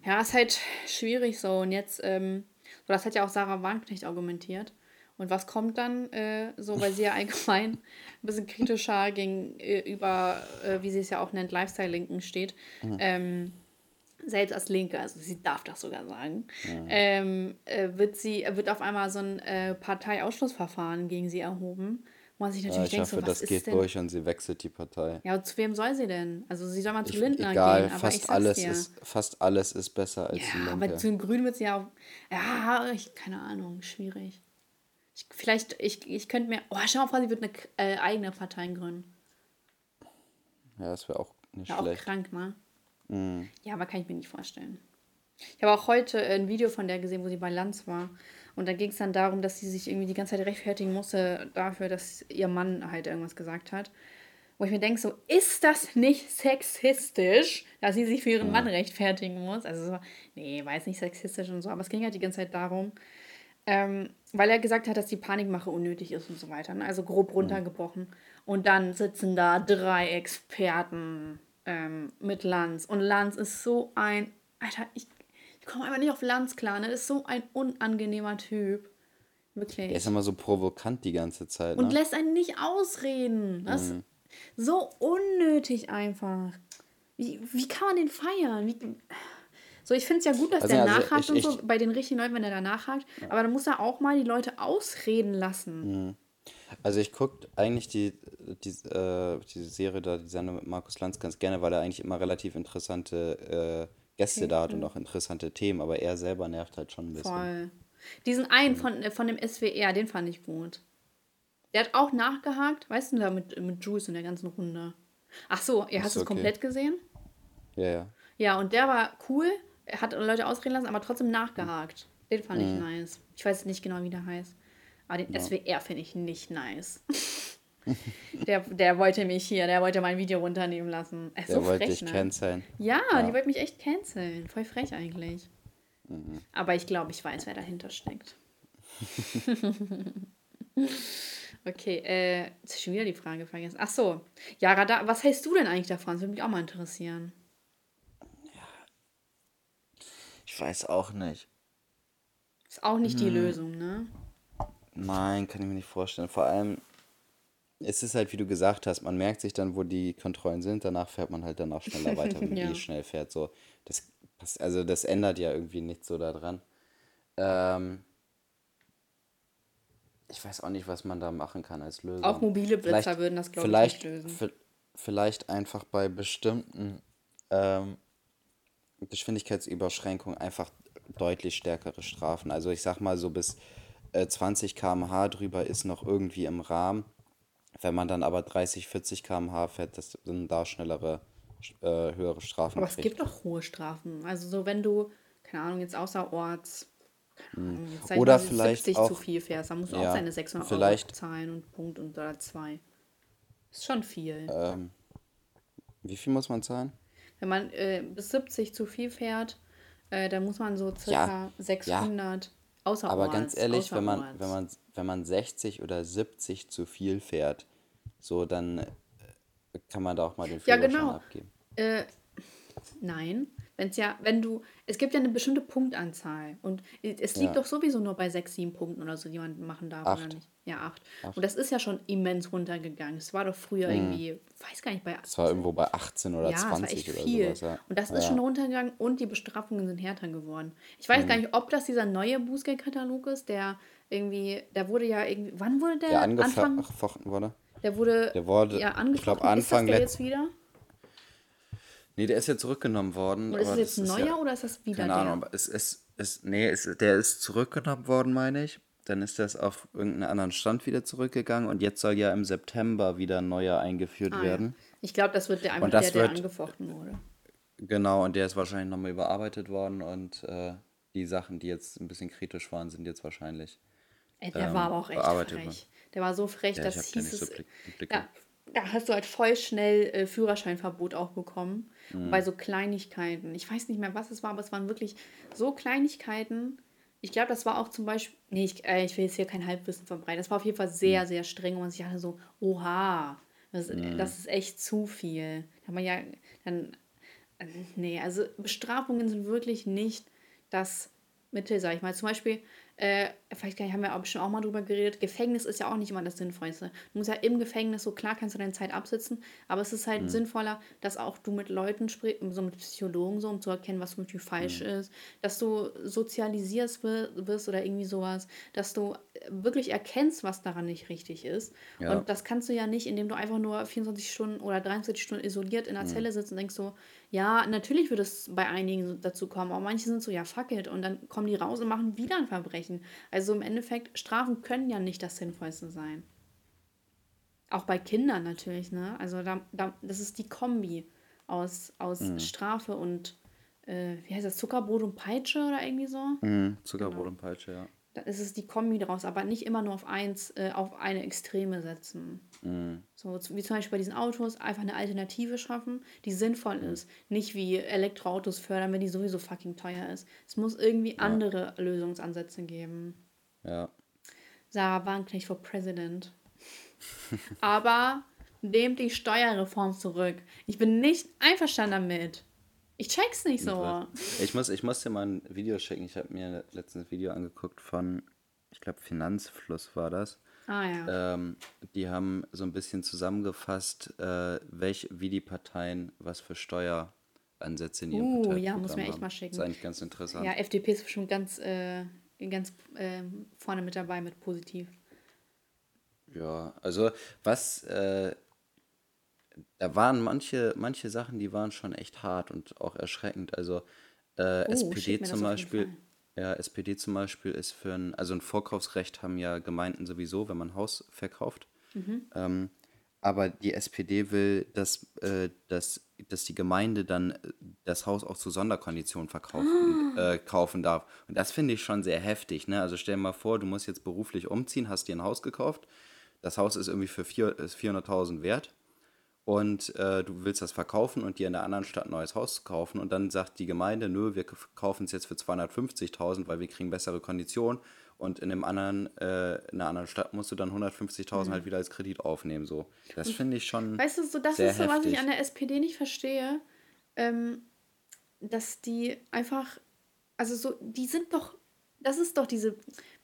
Ja, ist halt schwierig so. Und jetzt, ähm, so das hat ja auch Sarah Wagenknecht argumentiert. Und was kommt dann äh, so, weil sie ja allgemein ein bisschen kritischer gegenüber, äh, wie sie es ja auch nennt, Lifestyle-Linken steht. Ähm, selbst als Linke, also sie darf das sogar sagen, ähm, äh, wird sie, wird auf einmal so ein äh, Parteiausschlussverfahren gegen sie erhoben. Man sich Ja, natürlich ich denkt, hoffe, so, das geht denn? durch und sie wechselt die Partei. Ja, zu wem soll sie denn? Also sie soll mal zu Ich, Lindner egal, gehen, fast alles, dir. ist, fast alles ist besser als die Ja, Linke. aber zu den Grünen wird sie ja auch. Ja, ich, keine Ahnung, schwierig. Ich, vielleicht, ich, ich könnte mir. Oh, schau mal vor, sie wird eine äh, eigene Partei gründen. Ja, das wäre auch nicht Ja, auch schlecht. krank, ne? Mhm. Ja, aber kann ich mir nicht vorstellen. Ich habe auch heute ein Video von der gesehen, wo sie bei Lanz war. Und da ging es dann darum, dass sie sich irgendwie die ganze Zeit rechtfertigen musste dafür, dass ihr Mann halt irgendwas gesagt hat. Wo ich mir denke, so, ist das nicht sexistisch, dass sie sich für ihren Mann rechtfertigen muss? Also so, nee, war jetzt nicht sexistisch und so, aber es ging halt die ganze Zeit darum, ähm, weil er gesagt hat, dass die Panikmache unnötig ist und so weiter. Ne? Also grob runtergebrochen. Und dann sitzen da drei Experten ähm, mit Lanz. Und Lanz ist so ein. Alter, ich komme einfach nicht auf Lanz klar. Ne? Das ist so ein unangenehmer Typ. Wirklich. Er ist immer so provokant die ganze Zeit, ne? Und lässt einen nicht ausreden. Das ist so unnötig einfach. Wie, wie kann man den feiern? Wie, so, ich finde es ja gut, dass Also, der also nachhakt ich- und so ich- bei den richtigen Leuten, wenn er da nachhakt. Aber dann muss er auch mal die Leute ausreden lassen. Also ich gucke eigentlich die, die, äh, die Serie da, die Sendung mit Markus Lanz ganz gerne, weil er eigentlich immer relativ interessante äh, Gäste da hat und auch interessante Themen, aber er selber nervt halt schon ein bisschen. Voll. Diesen einen von, äh, von dem SWR, den fand ich gut. Der hat auch nachgehakt, weißt du, da mit, mit Juice in der ganzen Runde. Ach so, ihr hast es okay. komplett gesehen? Ja, ja. Ja, und der war cool. Er hat Leute ausreden lassen, aber trotzdem nachgehakt. Den fand Mhm. ich nice. Ich weiß nicht genau, wie der heißt. Aber den SWR finde ich nicht nice. [LAUGHS] [LAUGHS] der, der wollte mich hier, der wollte mein Video runternehmen lassen. Er ist Der so wollte frech, dich ne? canceln. Ja, Ja. die wollte mich echt canceln. Voll frech eigentlich. Mhm. Aber ich glaube, ich weiß, wer dahinter steckt. [LAUGHS] okay, äh, jetzt ich schon wieder die Frage vergessen. Ach so. Ja, Radar, was hältst du denn eigentlich davon? Das würde mich auch mal interessieren. Ich weiß auch nicht. Ist auch nicht Hm. die Lösung, ne? Nein, kann ich mir nicht vorstellen. Vor allem, es ist halt, wie du gesagt hast, man merkt sich dann, wo die Kontrollen sind, danach fährt man halt danach schneller [LAUGHS] weiter, wenn man Ja. eh schnell fährt. So, das, also das ändert ja irgendwie nichts so daran. Ähm, ich weiß auch nicht, was man da machen kann als Lösung. Auch mobile Blitzer Vielleicht- würden das, glaube ich, nicht lösen. vi- Vielleicht einfach bei bestimmten ähm, Geschwindigkeitsüberschränkungen einfach deutlich stärkere Strafen. Also ich sag mal so bis äh, 20 km/h drüber ist noch irgendwie im Rahmen. Wenn man dann aber 30, 40 km/h fährt, das sind da schnellere, äh, höhere Strafen. Aber es kriegt. gibt doch hohe Strafen. Also so, wenn du, keine Ahnung, jetzt außerorts, Ahnung, jetzt Hm. Oder vielleicht 70 zu auch- viel fährst, dann musst du ja, auch deine 600 vielleicht- Euro zahlen und Punkt und oder zwei. Ist schon viel. Ähm, wie viel muss man zahlen? Wenn man äh, bis 70 zu viel fährt, äh, dann muss man so circa 600 außerorts. Aber ganz ehrlich, wenn man, wenn, man, wenn man 60 oder 70 zu viel fährt, so dann äh, kann man da auch mal den Ja, Führerschein genau. abgeben. Äh, nein, Wenn es ja, wenn du, es gibt ja eine bestimmte Punktanzahl und es liegt Ja. doch sowieso nur bei sechs, sieben Punkten oder so, die man machen darf, oder Acht. nicht? Ja, acht. Acht. Und das ist ja schon immens runtergegangen. Es war doch früher irgendwie, weiß gar nicht, bei Es war irgendwo bei 18 oder ja, es war 20 echt oder viel. sowas. Ja. Und das ist ja. schon runtergegangen und die Bestrafungen sind härter geworden. Ich weiß gar Mhm. nicht, ob das dieser neue Bußgeldkatalog ist, der irgendwie, der wurde ja irgendwie, wann wurde der, Der Anfang? angefochten wurde. Der wurde Der wurde, ja ich angefochten. glaube, ist das Anfang der jetzt wieder? Nee, der ist ja zurückgenommen worden. Oder ist es jetzt ein neuer ja, oder ist das wieder Keine der? Ahnung, aber es ist, es, nee, es, der ist zurückgenommen worden, meine ich. Dann ist das auf irgendeinen anderen Stand wieder zurückgegangen und jetzt soll ja im September wieder ein neuer eingeführt Ah, ja. werden. Ich glaube, das wird der einfach der, der wird- angefochten wurde. Genau, und der ist wahrscheinlich nochmal überarbeitet worden und äh, die Sachen, die jetzt ein bisschen kritisch waren, sind jetzt wahrscheinlich. Ey, der ähm, war aber auch echt frech. Der war so frech, Ja, dass hieß nicht so es. blick, im Blick. Da, da hast du halt voll schnell äh, Führerscheinverbot auch bekommen. Mhm. Bei so Kleinigkeiten. Ich weiß nicht mehr, was es war, aber es waren wirklich so Kleinigkeiten. Ich glaube, das war auch zum Beispiel. Nee, ich, äh, ich will jetzt hier kein Halbwissen verbreiten. Das war auf jeden Fall sehr, Mhm. sehr streng und man sich dachte so, oha, das, das ist echt zu viel. Da hat man ja dann. äh, Nee, also Bestrafungen sind wirklich nicht das Mittel, sag ich mal. Zum Beispiel, äh, vielleicht haben wir auch bestimmt auch mal drüber geredet, Gefängnis ist ja auch nicht immer das Sinnvollste. Du musst ja im Gefängnis, so klar kannst du deine Zeit absitzen, aber es ist halt sinnvoller, dass auch du mit Leuten sprichst, so mit Psychologen, so um zu erkennen, was zum Beispiel falsch ist, dass du sozialisierst wi- wirst oder irgendwie sowas, dass du wirklich erkennst, was daran nicht richtig ist. Ja. Und das kannst du ja nicht, indem du einfach nur 24 Stunden oder 23 Stunden isoliert in der Zelle sitzt und denkst so, ja, natürlich wird es bei einigen dazu kommen, aber manche sind so, ja, fuck it. Und dann kommen die raus und machen wieder ein Verbrechen. Also im Endeffekt, Strafen können ja nicht das Sinnvollste sein. Auch bei Kindern natürlich, ne? Also da, da, das ist die Kombi aus, aus Strafe und, äh, wie heißt das, Zuckerbrot und Peitsche oder irgendwie so. Mhm, Zuckerbrot Genau. und Peitsche, ja. Da ist es die Kombi daraus, aber nicht immer nur auf eins, äh, auf eine Extreme setzen. Mhm. So wie zum Beispiel bei diesen Autos einfach eine Alternative schaffen, die sinnvoll ist. Nicht wie Elektroautos fördern, wenn die sowieso fucking teuer ist. Es muss irgendwie andere Lösungsansätze geben. Ja. Sarah Wagenknecht for President. [LAUGHS] Aber nehmt die Steuerreform zurück. Ich bin nicht einverstanden damit. Ich check's nicht so. Ich muss, ich muss dir mal ein Video schicken. Ich habe mir letztens ein Video angeguckt von, ich glaube, Finanzfluss war das. Ah ja. Ähm, die haben so ein bisschen zusammengefasst, äh, welch, wie die Parteien was für Steueransätze in ihrem Uh, Parteiprogramm ja, muss mir echt haben. mal schicken. ist eigentlich ganz interessant. Ja, FDP ist bestimmt ganz, äh, ganz äh, vorne mit dabei mit positiv. Ja, also was, äh, da waren manche, manche Sachen, die waren schon echt hart und auch erschreckend. Also äh, Oh, SPD zum Beispiel, ja, SPD zum Beispiel ist für ein, also ein Vorkaufsrecht haben ja Gemeinden sowieso, wenn man ein Haus verkauft. Mhm. Ähm, aber die SPD will, dass, äh, dass, dass die Gemeinde dann äh, das Haus auch zu Sonderkonditionen verkaufen, Ah. äh, kaufen darf. Und das finde ich schon sehr heftig. Ne? Also stell dir mal vor, du musst jetzt beruflich umziehen, hast dir ein Haus gekauft. Das Haus ist irgendwie für vier- ist 400.000 wert und äh, du willst das verkaufen und dir in der anderen Stadt ein neues Haus kaufen und dann sagt die Gemeinde, nö, wir kaufen es jetzt für 250.000, weil wir kriegen bessere Konditionen und in dem anderen, äh, in einer anderen Stadt musst du dann 150.000 halt wieder als Kredit aufnehmen, so. Das finde ich schon Mhm. Weißt du, so, das ist so, was heftig. ich an der SPD nicht verstehe, ähm, dass die einfach, also so, die sind doch, das ist doch diese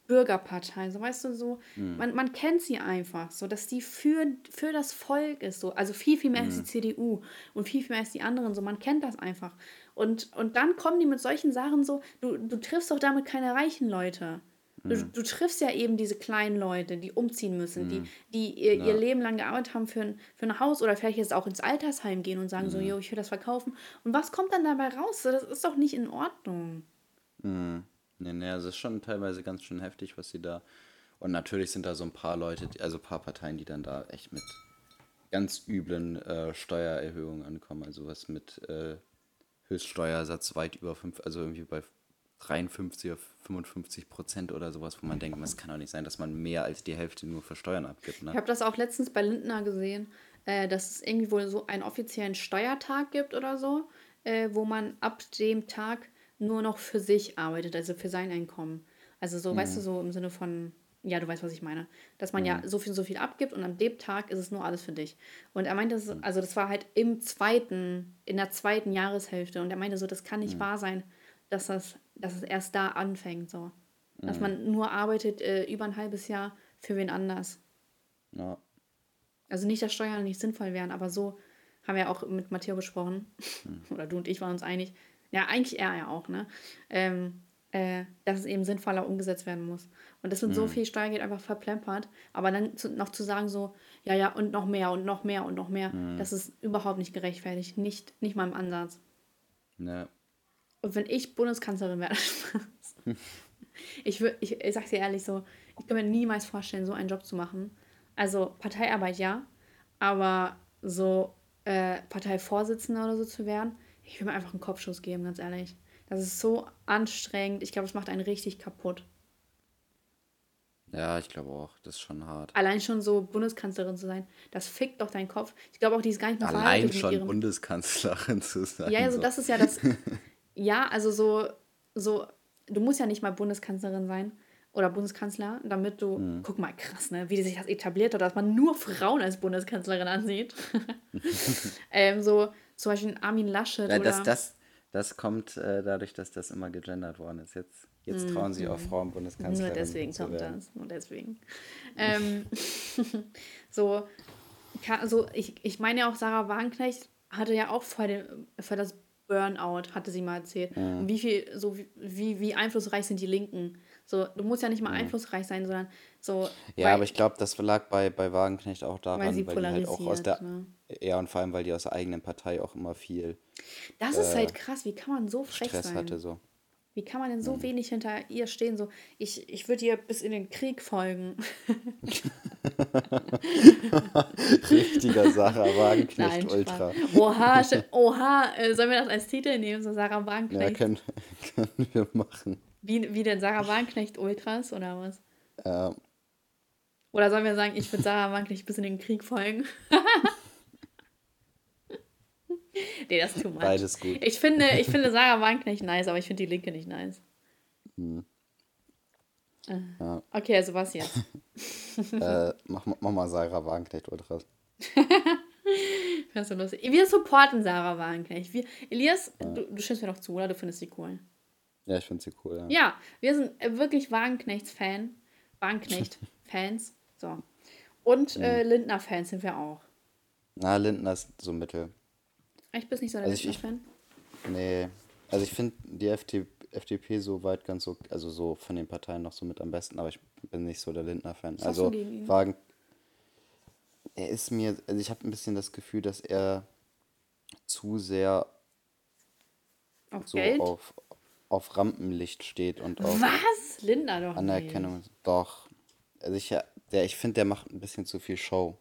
Bürgerpartei, so weißt du, so, Hm. man, man kennt sie einfach, so, dass die für, für das Volk ist, so, also viel, viel mehr als Hm. die CDU und viel, viel mehr als die anderen, so, man kennt das einfach. Und, und dann kommen die mit solchen Sachen so, du, du triffst doch damit keine reichen Leute. Du, Hm. du triffst ja eben diese kleinen Leute, die umziehen müssen, die, die ihr, ihr Leben lang gearbeitet haben für ein, für ein Haus oder vielleicht jetzt auch ins Altersheim gehen und sagen so, jo, ich will das verkaufen. Und was kommt dann dabei raus? Das ist doch nicht in Ordnung. Nee, nee, also es ist schon teilweise ganz schön heftig, was sie da. Und natürlich sind da so ein paar Leute, also ein paar Parteien, die dann da echt mit ganz üblen äh, Steuererhöhungen ankommen. Also was mit äh, Höchststeuersatz weit über fünf, also irgendwie bei 53 oder 55 Prozent oder sowas, wo man denkt, es kann doch nicht sein, dass man mehr als die Hälfte nur für Steuern abgibt. Ich Ne? habe das auch letztens bei Lindner gesehen, äh, dass es irgendwie wohl so einen offiziellen Steuertag gibt oder so, äh, wo man ab dem Tag nur noch für sich arbeitet, also für sein Einkommen. Also so, weißt du, so im Sinne von, ja, du weißt, was ich meine. Dass man ja Mhm. so viel, so viel abgibt und am dem Tag ist es nur alles für dich. Und er meinte, Mhm. also das war halt im zweiten, in der zweiten Jahreshälfte. Und er meinte so, das kann Mhm. nicht wahr sein, dass das, dass es erst da anfängt. So. Dass Mhm. man nur arbeitet äh, über ein halbes Jahr für wen anders. Ja. Also nicht, dass Steuern nicht sinnvoll wären, aber so haben wir auch mit Matteo besprochen. [LAUGHS] Oder du und ich waren uns einig. Ja, eigentlich er ja auch, ne? Ähm, äh, dass es eben sinnvoller umgesetzt werden muss. Und das sind so viel Steuergeld einfach verplempert. Aber dann zu, noch zu sagen so, ja, ja, und noch mehr und noch mehr und noch mehr, das ist überhaupt nicht gerechtfertigt. Nicht, nicht mal im Ansatz. Ja. Und wenn ich Bundeskanzlerin wäre, [LAUGHS] ich, wür, ich, ich sag's dir ehrlich so, ich kann mir niemals vorstellen, so einen Job zu machen. Also Parteiarbeit ja, aber so äh, Parteivorsitzender oder so zu werden, ich will mir einfach einen Kopfschuss geben, ganz ehrlich. Das ist so anstrengend. Ich glaube, es macht einen richtig kaputt. Ja, ich glaube auch. Das ist schon hart. Allein schon so Bundeskanzlerin zu sein, das fickt doch deinen Kopf. Ich glaube auch, die ist gar nicht mehr Allein schon ihrem Bundeskanzlerin zu sein. Ja, also so. das ist ja das. [LAUGHS] ja, also so, so, du musst ja nicht mal Bundeskanzlerin sein oder Bundeskanzler, damit du, Mhm. guck mal, krass, ne, wie sich das etabliert hat, dass man nur Frauen als Bundeskanzlerin ansieht. [LAUGHS] ähm, so zum Beispiel Armin Laschet Ja, oder. das, das, das kommt äh, dadurch, dass das immer gegendert worden ist. Jetzt, jetzt trauen sich auch Frauen Bundeskanzlerin Nur deswegen zu kommt werden. das. Nur deswegen. ähm, [LAUGHS] so, ka- also ich, ich meine ja auch, Sarah Wagenknecht hatte ja auch vor, dem, vor das Burnout, hatte sie mal erzählt. Mhm. Und wie viel, so wie- wie, wie einflussreich sind die Linken? So, du musst ja nicht mal einflussreich sein, sondern so. Mhm. Ja, weil- aber ich glaube, das lag bei, bei Wagenknecht auch daran, Weil sie die halt auch aus der. ne? Ja, und vor allem, weil die aus der eigenen Partei auch immer viel Das ist halt krass, wie kann man so frech äh, Stress sein? hatte. So. Wie kann man denn Mhm. so wenig hinter ihr stehen? So, ich, ich würde ihr bis in den Krieg folgen. [LAUGHS] Richtiger Sarah Wagenknecht Nein, Ultra. Oha, [LAUGHS] oha, äh, sollen wir das als Titel nehmen, so Sarah Ja, Wagenknecht? können, [LAUGHS] können wir machen. Wie, wie denn Sarah Wagenknecht Ultras oder was? Ja, Oder sollen wir sagen, ich würde Sarah Wagenknecht bis in den Krieg folgen? [LAUGHS] nee, das ist too much. beides gut. Ich finde, ich finde Sarah Wagenknecht nice, aber ich finde die Linke nicht nice. Äh, Ja. Okay, also was jetzt? [LAUGHS] äh, mach, mach mal Sarah Wagenknecht Ultras. Das ist so lustig. Wir supporten Sarah Wagenknecht. Wir, Elias, du, du stimmst mir doch zu, oder? Du findest sie cool. Ja, ich finde sie cool. Ja. Ja, wir sind äh, wirklich Wagenknechts-Fan. Wagenknecht-Fans. [LAUGHS] So. Und äh, Lindner-Fans sind wir auch. Na, Lindner ist so mittel. Ich bin nicht so der Also Lindner-Fan. Nee, also ich finde die FD, FDP so weit ganz so, also so von den Parteien noch so mit am besten, aber ich bin nicht so der Lindner-Fan. Also? Wagen, er ist mir, also ich habe ein bisschen das Gefühl, dass er zu sehr Auf so Geld? auf, auf Rampenlicht steht und auf Was? Lindner doch Anerkennung. Doch. Also ich, der, ich finde, der macht ein bisschen zu viel Show.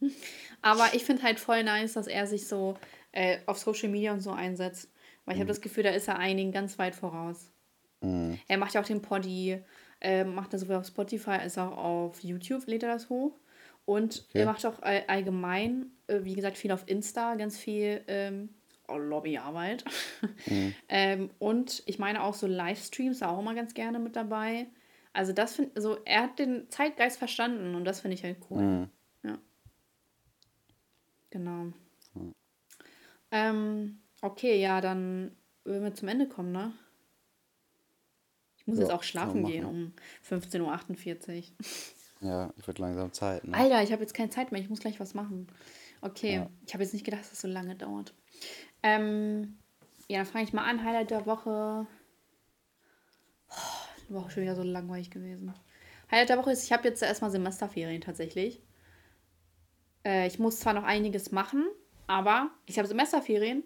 Nicht. [LAUGHS] Aber ich finde halt voll nice, dass er sich so äh, auf Social Media und so einsetzt. Weil ich Mhm. habe das Gefühl, da ist er einigen ganz weit voraus. Er macht ja auch den Poddy, äh, macht das sowohl auf Spotify als auch auf YouTube, lädt er das hoch. Und Okay. er macht auch all, allgemein, äh, wie gesagt, viel auf Insta, ganz viel ähm, Lobbyarbeit. [LAUGHS] ähm, und ich meine auch so Livestreams, auch immer ganz gerne mit dabei. Also das finde also er hat den Zeitgeist verstanden und das finde ich halt cool. Mhm. Ja. Genau. Ähm, okay, ja, dann würden wir zum Ende kommen, ne? Ich muss Ja, jetzt auch schlafen gehen um 15.48 Uhr. [LAUGHS] Ja, wird langsam Zeit, ne? Alter, ich habe jetzt keine Zeit mehr, ich muss gleich was machen. Okay, Ja. ich habe jetzt nicht gedacht, dass das so lange dauert. Ähm, ja, dann fange ich mal an. Highlight der Woche. Oh, die Woche schon wieder so langweilig gewesen. Highlight der Woche ist, ich habe jetzt erstmal Semesterferien tatsächlich. Äh, ich muss zwar noch einiges machen, aber ich habe Semesterferien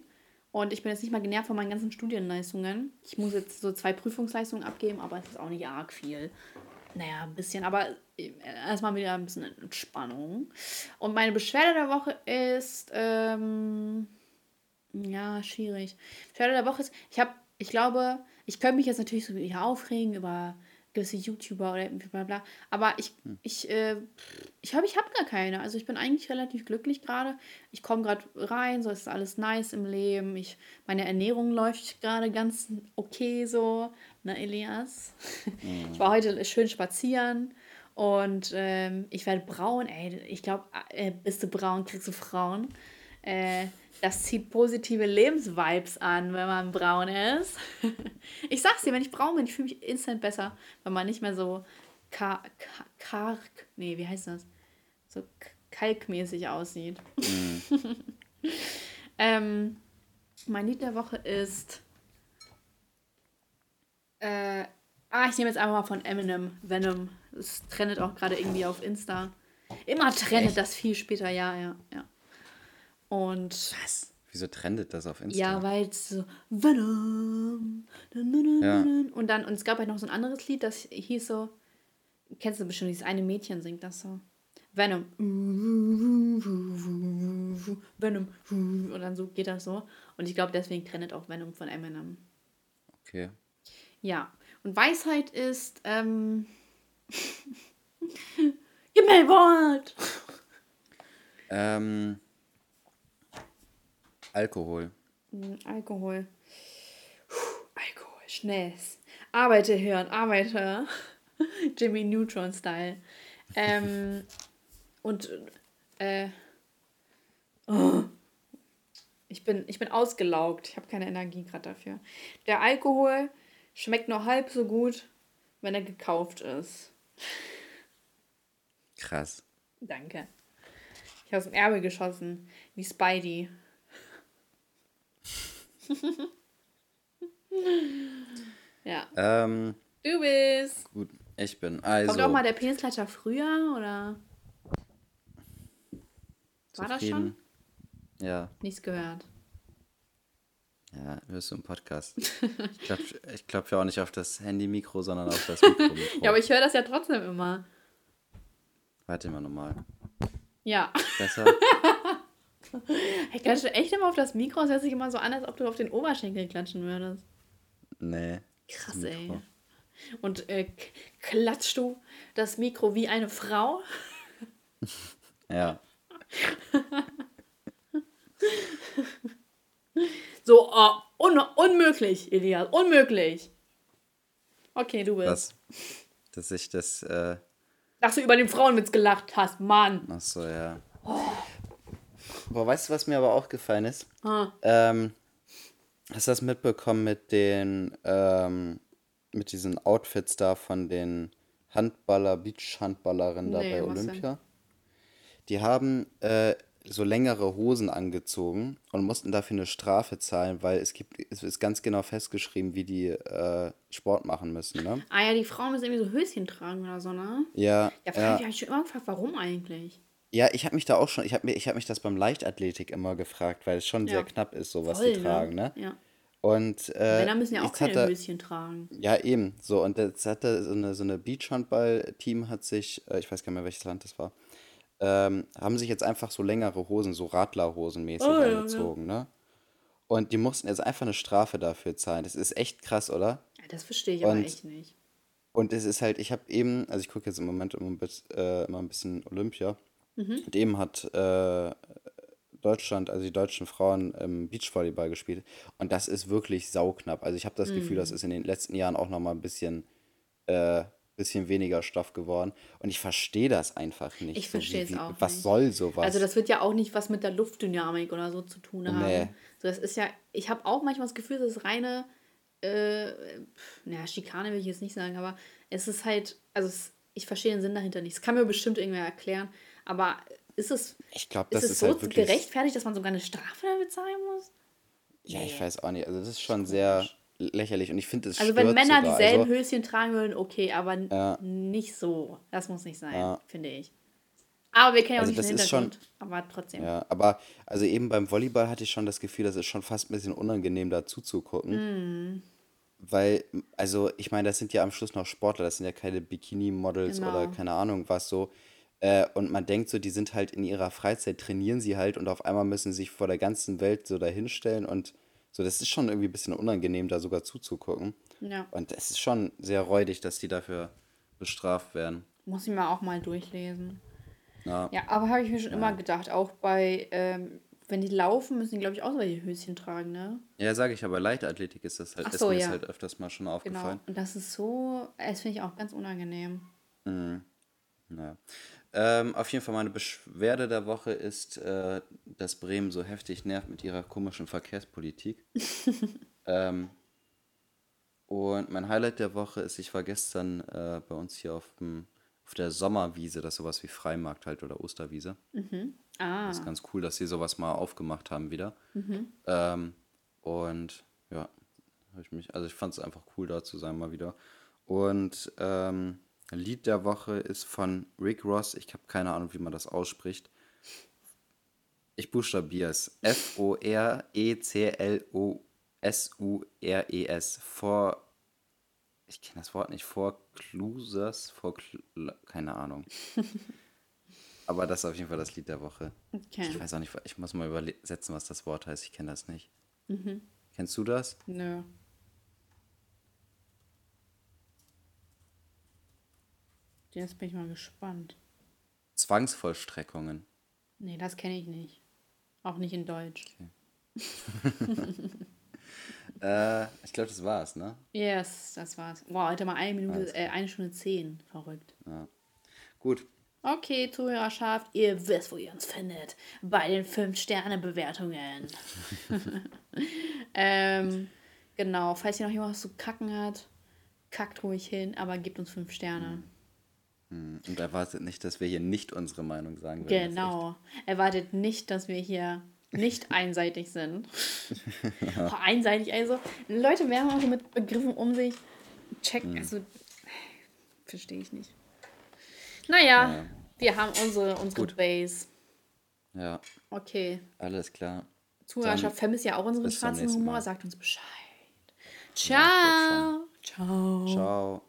und ich bin jetzt nicht mal genervt von meinen ganzen Studienleistungen. Ich muss jetzt so zwei Prüfungsleistungen abgeben, aber es ist auch nicht arg viel. Naja, ein bisschen, aber äh, erstmal wieder ein bisschen Entspannung. Und meine Beschwerde der Woche ist, ähm, ja, schwierig. Beschwerde der Woche ist, ich habe, ich glaube, ich könnte mich jetzt natürlich so wieder aufregen über gewisse YouTuber oder bla bla. Aber ich, ich, äh, ich habe ich hab gar keine. Also ich bin eigentlich relativ glücklich gerade. Ich komme gerade rein, so ist alles nice im Leben. Ich, meine Ernährung läuft gerade ganz okay so, ne, Elias? [LAUGHS] Ich war heute schön spazieren und ähm, ich werde braun. Ey, ich glaube, äh, bist du braun, kriegst du Frauen. Äh, das zieht positive Lebensvibes an, wenn man braun ist. [LAUGHS] ich sag's dir, wenn ich braun bin, ich fühle mich instant besser, wenn man nicht mehr so ka ka karg, nee, wie heißt das? So kalkmäßig aussieht. [LAUGHS] ähm, mein Lied der Woche ist. Äh, ah, ich nehme jetzt einfach mal von Eminem, Venom. Es trendet auch gerade irgendwie auf Insta. Immer trendet Echt? das viel später, ja, ja, ja. Und Was? Wieso trendet das auf Insta? ja, weil es so Venom. Ja. Und dann, und es gab halt noch so ein anderes Lied, das hieß so, kennst du bestimmt, dieses eine Mädchen singt das so. Venom. Venom. Und dann so geht das so. Und ich glaube, deswegen trennt auch Venom von Eminem. Okay. Ja. Und Weisheit ist, ähm. [LAUGHS] Gib mir ein Wort! Ähm, Alkohol. Hm, Alkohol. Puh, Alkohol, schnellst. Arbeite, Hirn, arbeite. [LAUGHS] Jimmy Neutron-Style. Ähm, [LAUGHS] und, äh, oh. ich, bin, ich bin ausgelaugt. Ich habe keine Energie gerade dafür. Der Alkohol schmeckt nur halb so gut, wenn er gekauft ist. Krass. Danke. Ich aus dem Ärmel geschossen, wie Spidey. Ja. Ähm, Du bist. gut, ich bin. Kommt Also, auch mal der Penisklatscher früher oder war das schon? Ja, nichts gehört? ja, hörst du im Podcast. Ich klopfe ich klopf ja auch nicht auf das Handy-Mikro, sondern auf das Mikro. -Mikro. [LAUGHS] Ja, aber ich höre das ja trotzdem immer. Warte mal nochmal. Ja. Besser? [LAUGHS] [LAUGHS] Klatschst du echt immer auf das Mikro? Es hört sich immer so an, als ob du auf den Oberschenkel klatschen würdest. Nee. Krass, ey. Und äh, klatschst du das Mikro wie eine Frau? [LAUGHS] Ja. [LAUGHS] So, oh, un unmöglich, Elias, unmöglich. Okay, du bist. Was? Dass ich das, äh, Dass du über den Frauenwitz gelacht hast, Mann. ach so, ja. Boah, weißt du, was mir aber aufgefallen ist? Ah. Ähm, hast du das mitbekommen mit den, ähm, mit diesen Outfits da von den Handballer, Beach-Handballerinnen da Nee, bei was denn? Olympia? Die haben äh, so längere Hosen angezogen und mussten dafür eine Strafe zahlen, weil es gibt, es ist ganz genau festgeschrieben, wie die äh, Sport machen müssen, ne? Ah ja, die Frauen müssen irgendwie so Höschen tragen oder so, ne? Ja, Ja, ja. frag ich mich schon immer gefragt, warum eigentlich? Ja, ich habe mich da auch schon, ich habe ich habe mich das beim Leichtathletik immer gefragt, weil es schon Ja. sehr knapp ist, so was Voll, die tragen, ne? Ja. Und äh, Männer müssen ja auch keine hat er- Höschen tragen. Ja, eben. So, und jetzt hatte so eine, so eine Beachhandball-Team hat sich, äh, ich weiß gar nicht mehr, welches Land das war, ähm, haben sich jetzt einfach so längere Hosen, so Radlerhosen mäßig Oh, ja, ja. angezogen, ne? Und die mussten jetzt einfach eine Strafe dafür zahlen. Das ist echt krass, oder? Ja, das verstehe ich aber Und- echt nicht. Und es ist halt, ich habe eben, also ich gucke jetzt im Moment immer ein, äh, immer ein bisschen Olympia. Mhm. Und eben hat äh, Deutschland, also die deutschen Frauen im Beachvolleyball gespielt. Und das ist wirklich sauknapp. Also ich habe das Gefühl, Mhm. das ist in den letzten Jahren auch nochmal ein bisschen, äh, bisschen weniger Stoff geworden. Und ich verstehe das einfach nicht. Ich So, verstehe es wie- auch Was nicht. soll sowas? Also das wird ja auch nicht was mit der Luftdynamik oder so zu tun haben. Nee. So, das ist ja, ich habe auch manchmal das Gefühl, das ist reine, äh, naja, Schikane will ich jetzt nicht sagen, aber es ist halt, also es, ich verstehe den Sinn dahinter nicht. Das kann mir bestimmt irgendwer erklären, aber ist es, ich glaube, ist das es ist so halt gerechtfertigt, dass man sogar eine Strafe dafür zahlen muss? Ja, ich weiß auch nicht. Also das ist schon sehr lächerlich. Und ich finde, es Also wenn Männer sogar. dieselben also, Höschen tragen würden, okay, aber Ja. nicht so. Das muss nicht sein, Ja. finde ich. Aber wir kennen ja auch Also nicht den ist schon- Hintergrund. aber trotzdem. Ja, aber also eben beim Volleyball hatte ich schon das Gefühl, das ist schon fast ein bisschen unangenehm da zuzugucken. Mm. Weil, also ich meine, das sind ja am Schluss noch Sportler, das sind ja keine Bikini-Models oder Genau. keine Ahnung was so. Äh, und man denkt so, die sind halt in ihrer Freizeit, trainieren sie halt und auf einmal müssen sie sich vor der ganzen Welt so dahinstellen und So, das ist schon irgendwie ein bisschen unangenehm, da sogar zuzugucken. Ja. Und es ist schon sehr räudig, dass die dafür bestraft werden. Muss ich mir auch mal durchlesen. Ja. Ja, aber habe ich mir schon immer gedacht, auch bei, ähm, wenn die laufen, müssen die, glaube ich, auch solche Höschen tragen, ne? Ja, sage ich, aber Leichtathletik ist das halt, Ach ist so, mir ja. ist halt öfters mal schon Genau. aufgefallen. Und das ist so, das finde ich auch ganz unangenehm. Naja. Ähm, auf jeden Fall meine Beschwerde der Woche ist, äh, dass Bremen so heftig nervt mit ihrer komischen Verkehrspolitik. [LAUGHS] ähm, und mein Highlight der Woche ist, ich war gestern äh, bei uns hier auf, dem, auf der Sommerwiese, das ist sowas wie Freimarkt halt oder Osterwiese. Ah, Das ist ganz cool, dass sie sowas mal aufgemacht haben wieder. Ähm, und ja, ich mich, also ich fand es einfach cool, da zu sein mal wieder. Und ähm, Lied der Woche ist von Rick Ross. Ich habe keine Ahnung, wie man das ausspricht. Ich buchstabiere es. E F-O-R-E-C-L-O-S-U-R-E-S. For. Ich kenne das Wort nicht. Foreclosures. For. Keine Ahnung. [LAUGHS] Aber das ist auf jeden Fall das Lied der Woche. okay. Ich weiß auch nicht, ich muss mal übersetzen, was das Wort heißt. Ich kenne das nicht. Kennst du das? Nö. Jetzt bin ich mal gespannt. Zwangsvollstreckungen. Nee, das kenne ich nicht. Auch nicht in Deutsch. [LAUGHS] Äh, ich glaube, das war's, ne? Yes, das war's. Wow, heute mal eine Minute, äh, eine Stunde zehn. Verrückt. Gut. Okay, Zuhörerschaft, ihr wisst, wo ihr uns findet. Bei den 5-Sterne-Bewertungen. [LAUGHS] [LAUGHS] ähm, genau, falls ihr noch jemand was zu kacken hat, kackt ruhig hin, aber gebt uns 5 Sterne. Hm, Und erwartet nicht, dass wir hier nicht unsere Meinung sagen werden. Genau. Erwartet nicht, dass wir hier nicht [LAUGHS] einseitig sind. oh, einseitig, also. Leute werfen auch so mit Begriffen um sich. Checken, also. Verstehe ich nicht. Naja, Ja. wir haben unsere, unsere Gut. Base. Ja, Okay. alles klar. Zuhörerschaft vermisst ja auch unseren schwarzen Humor. Sagt uns Bescheid. Ja, Ciao. Ciao. Ciao.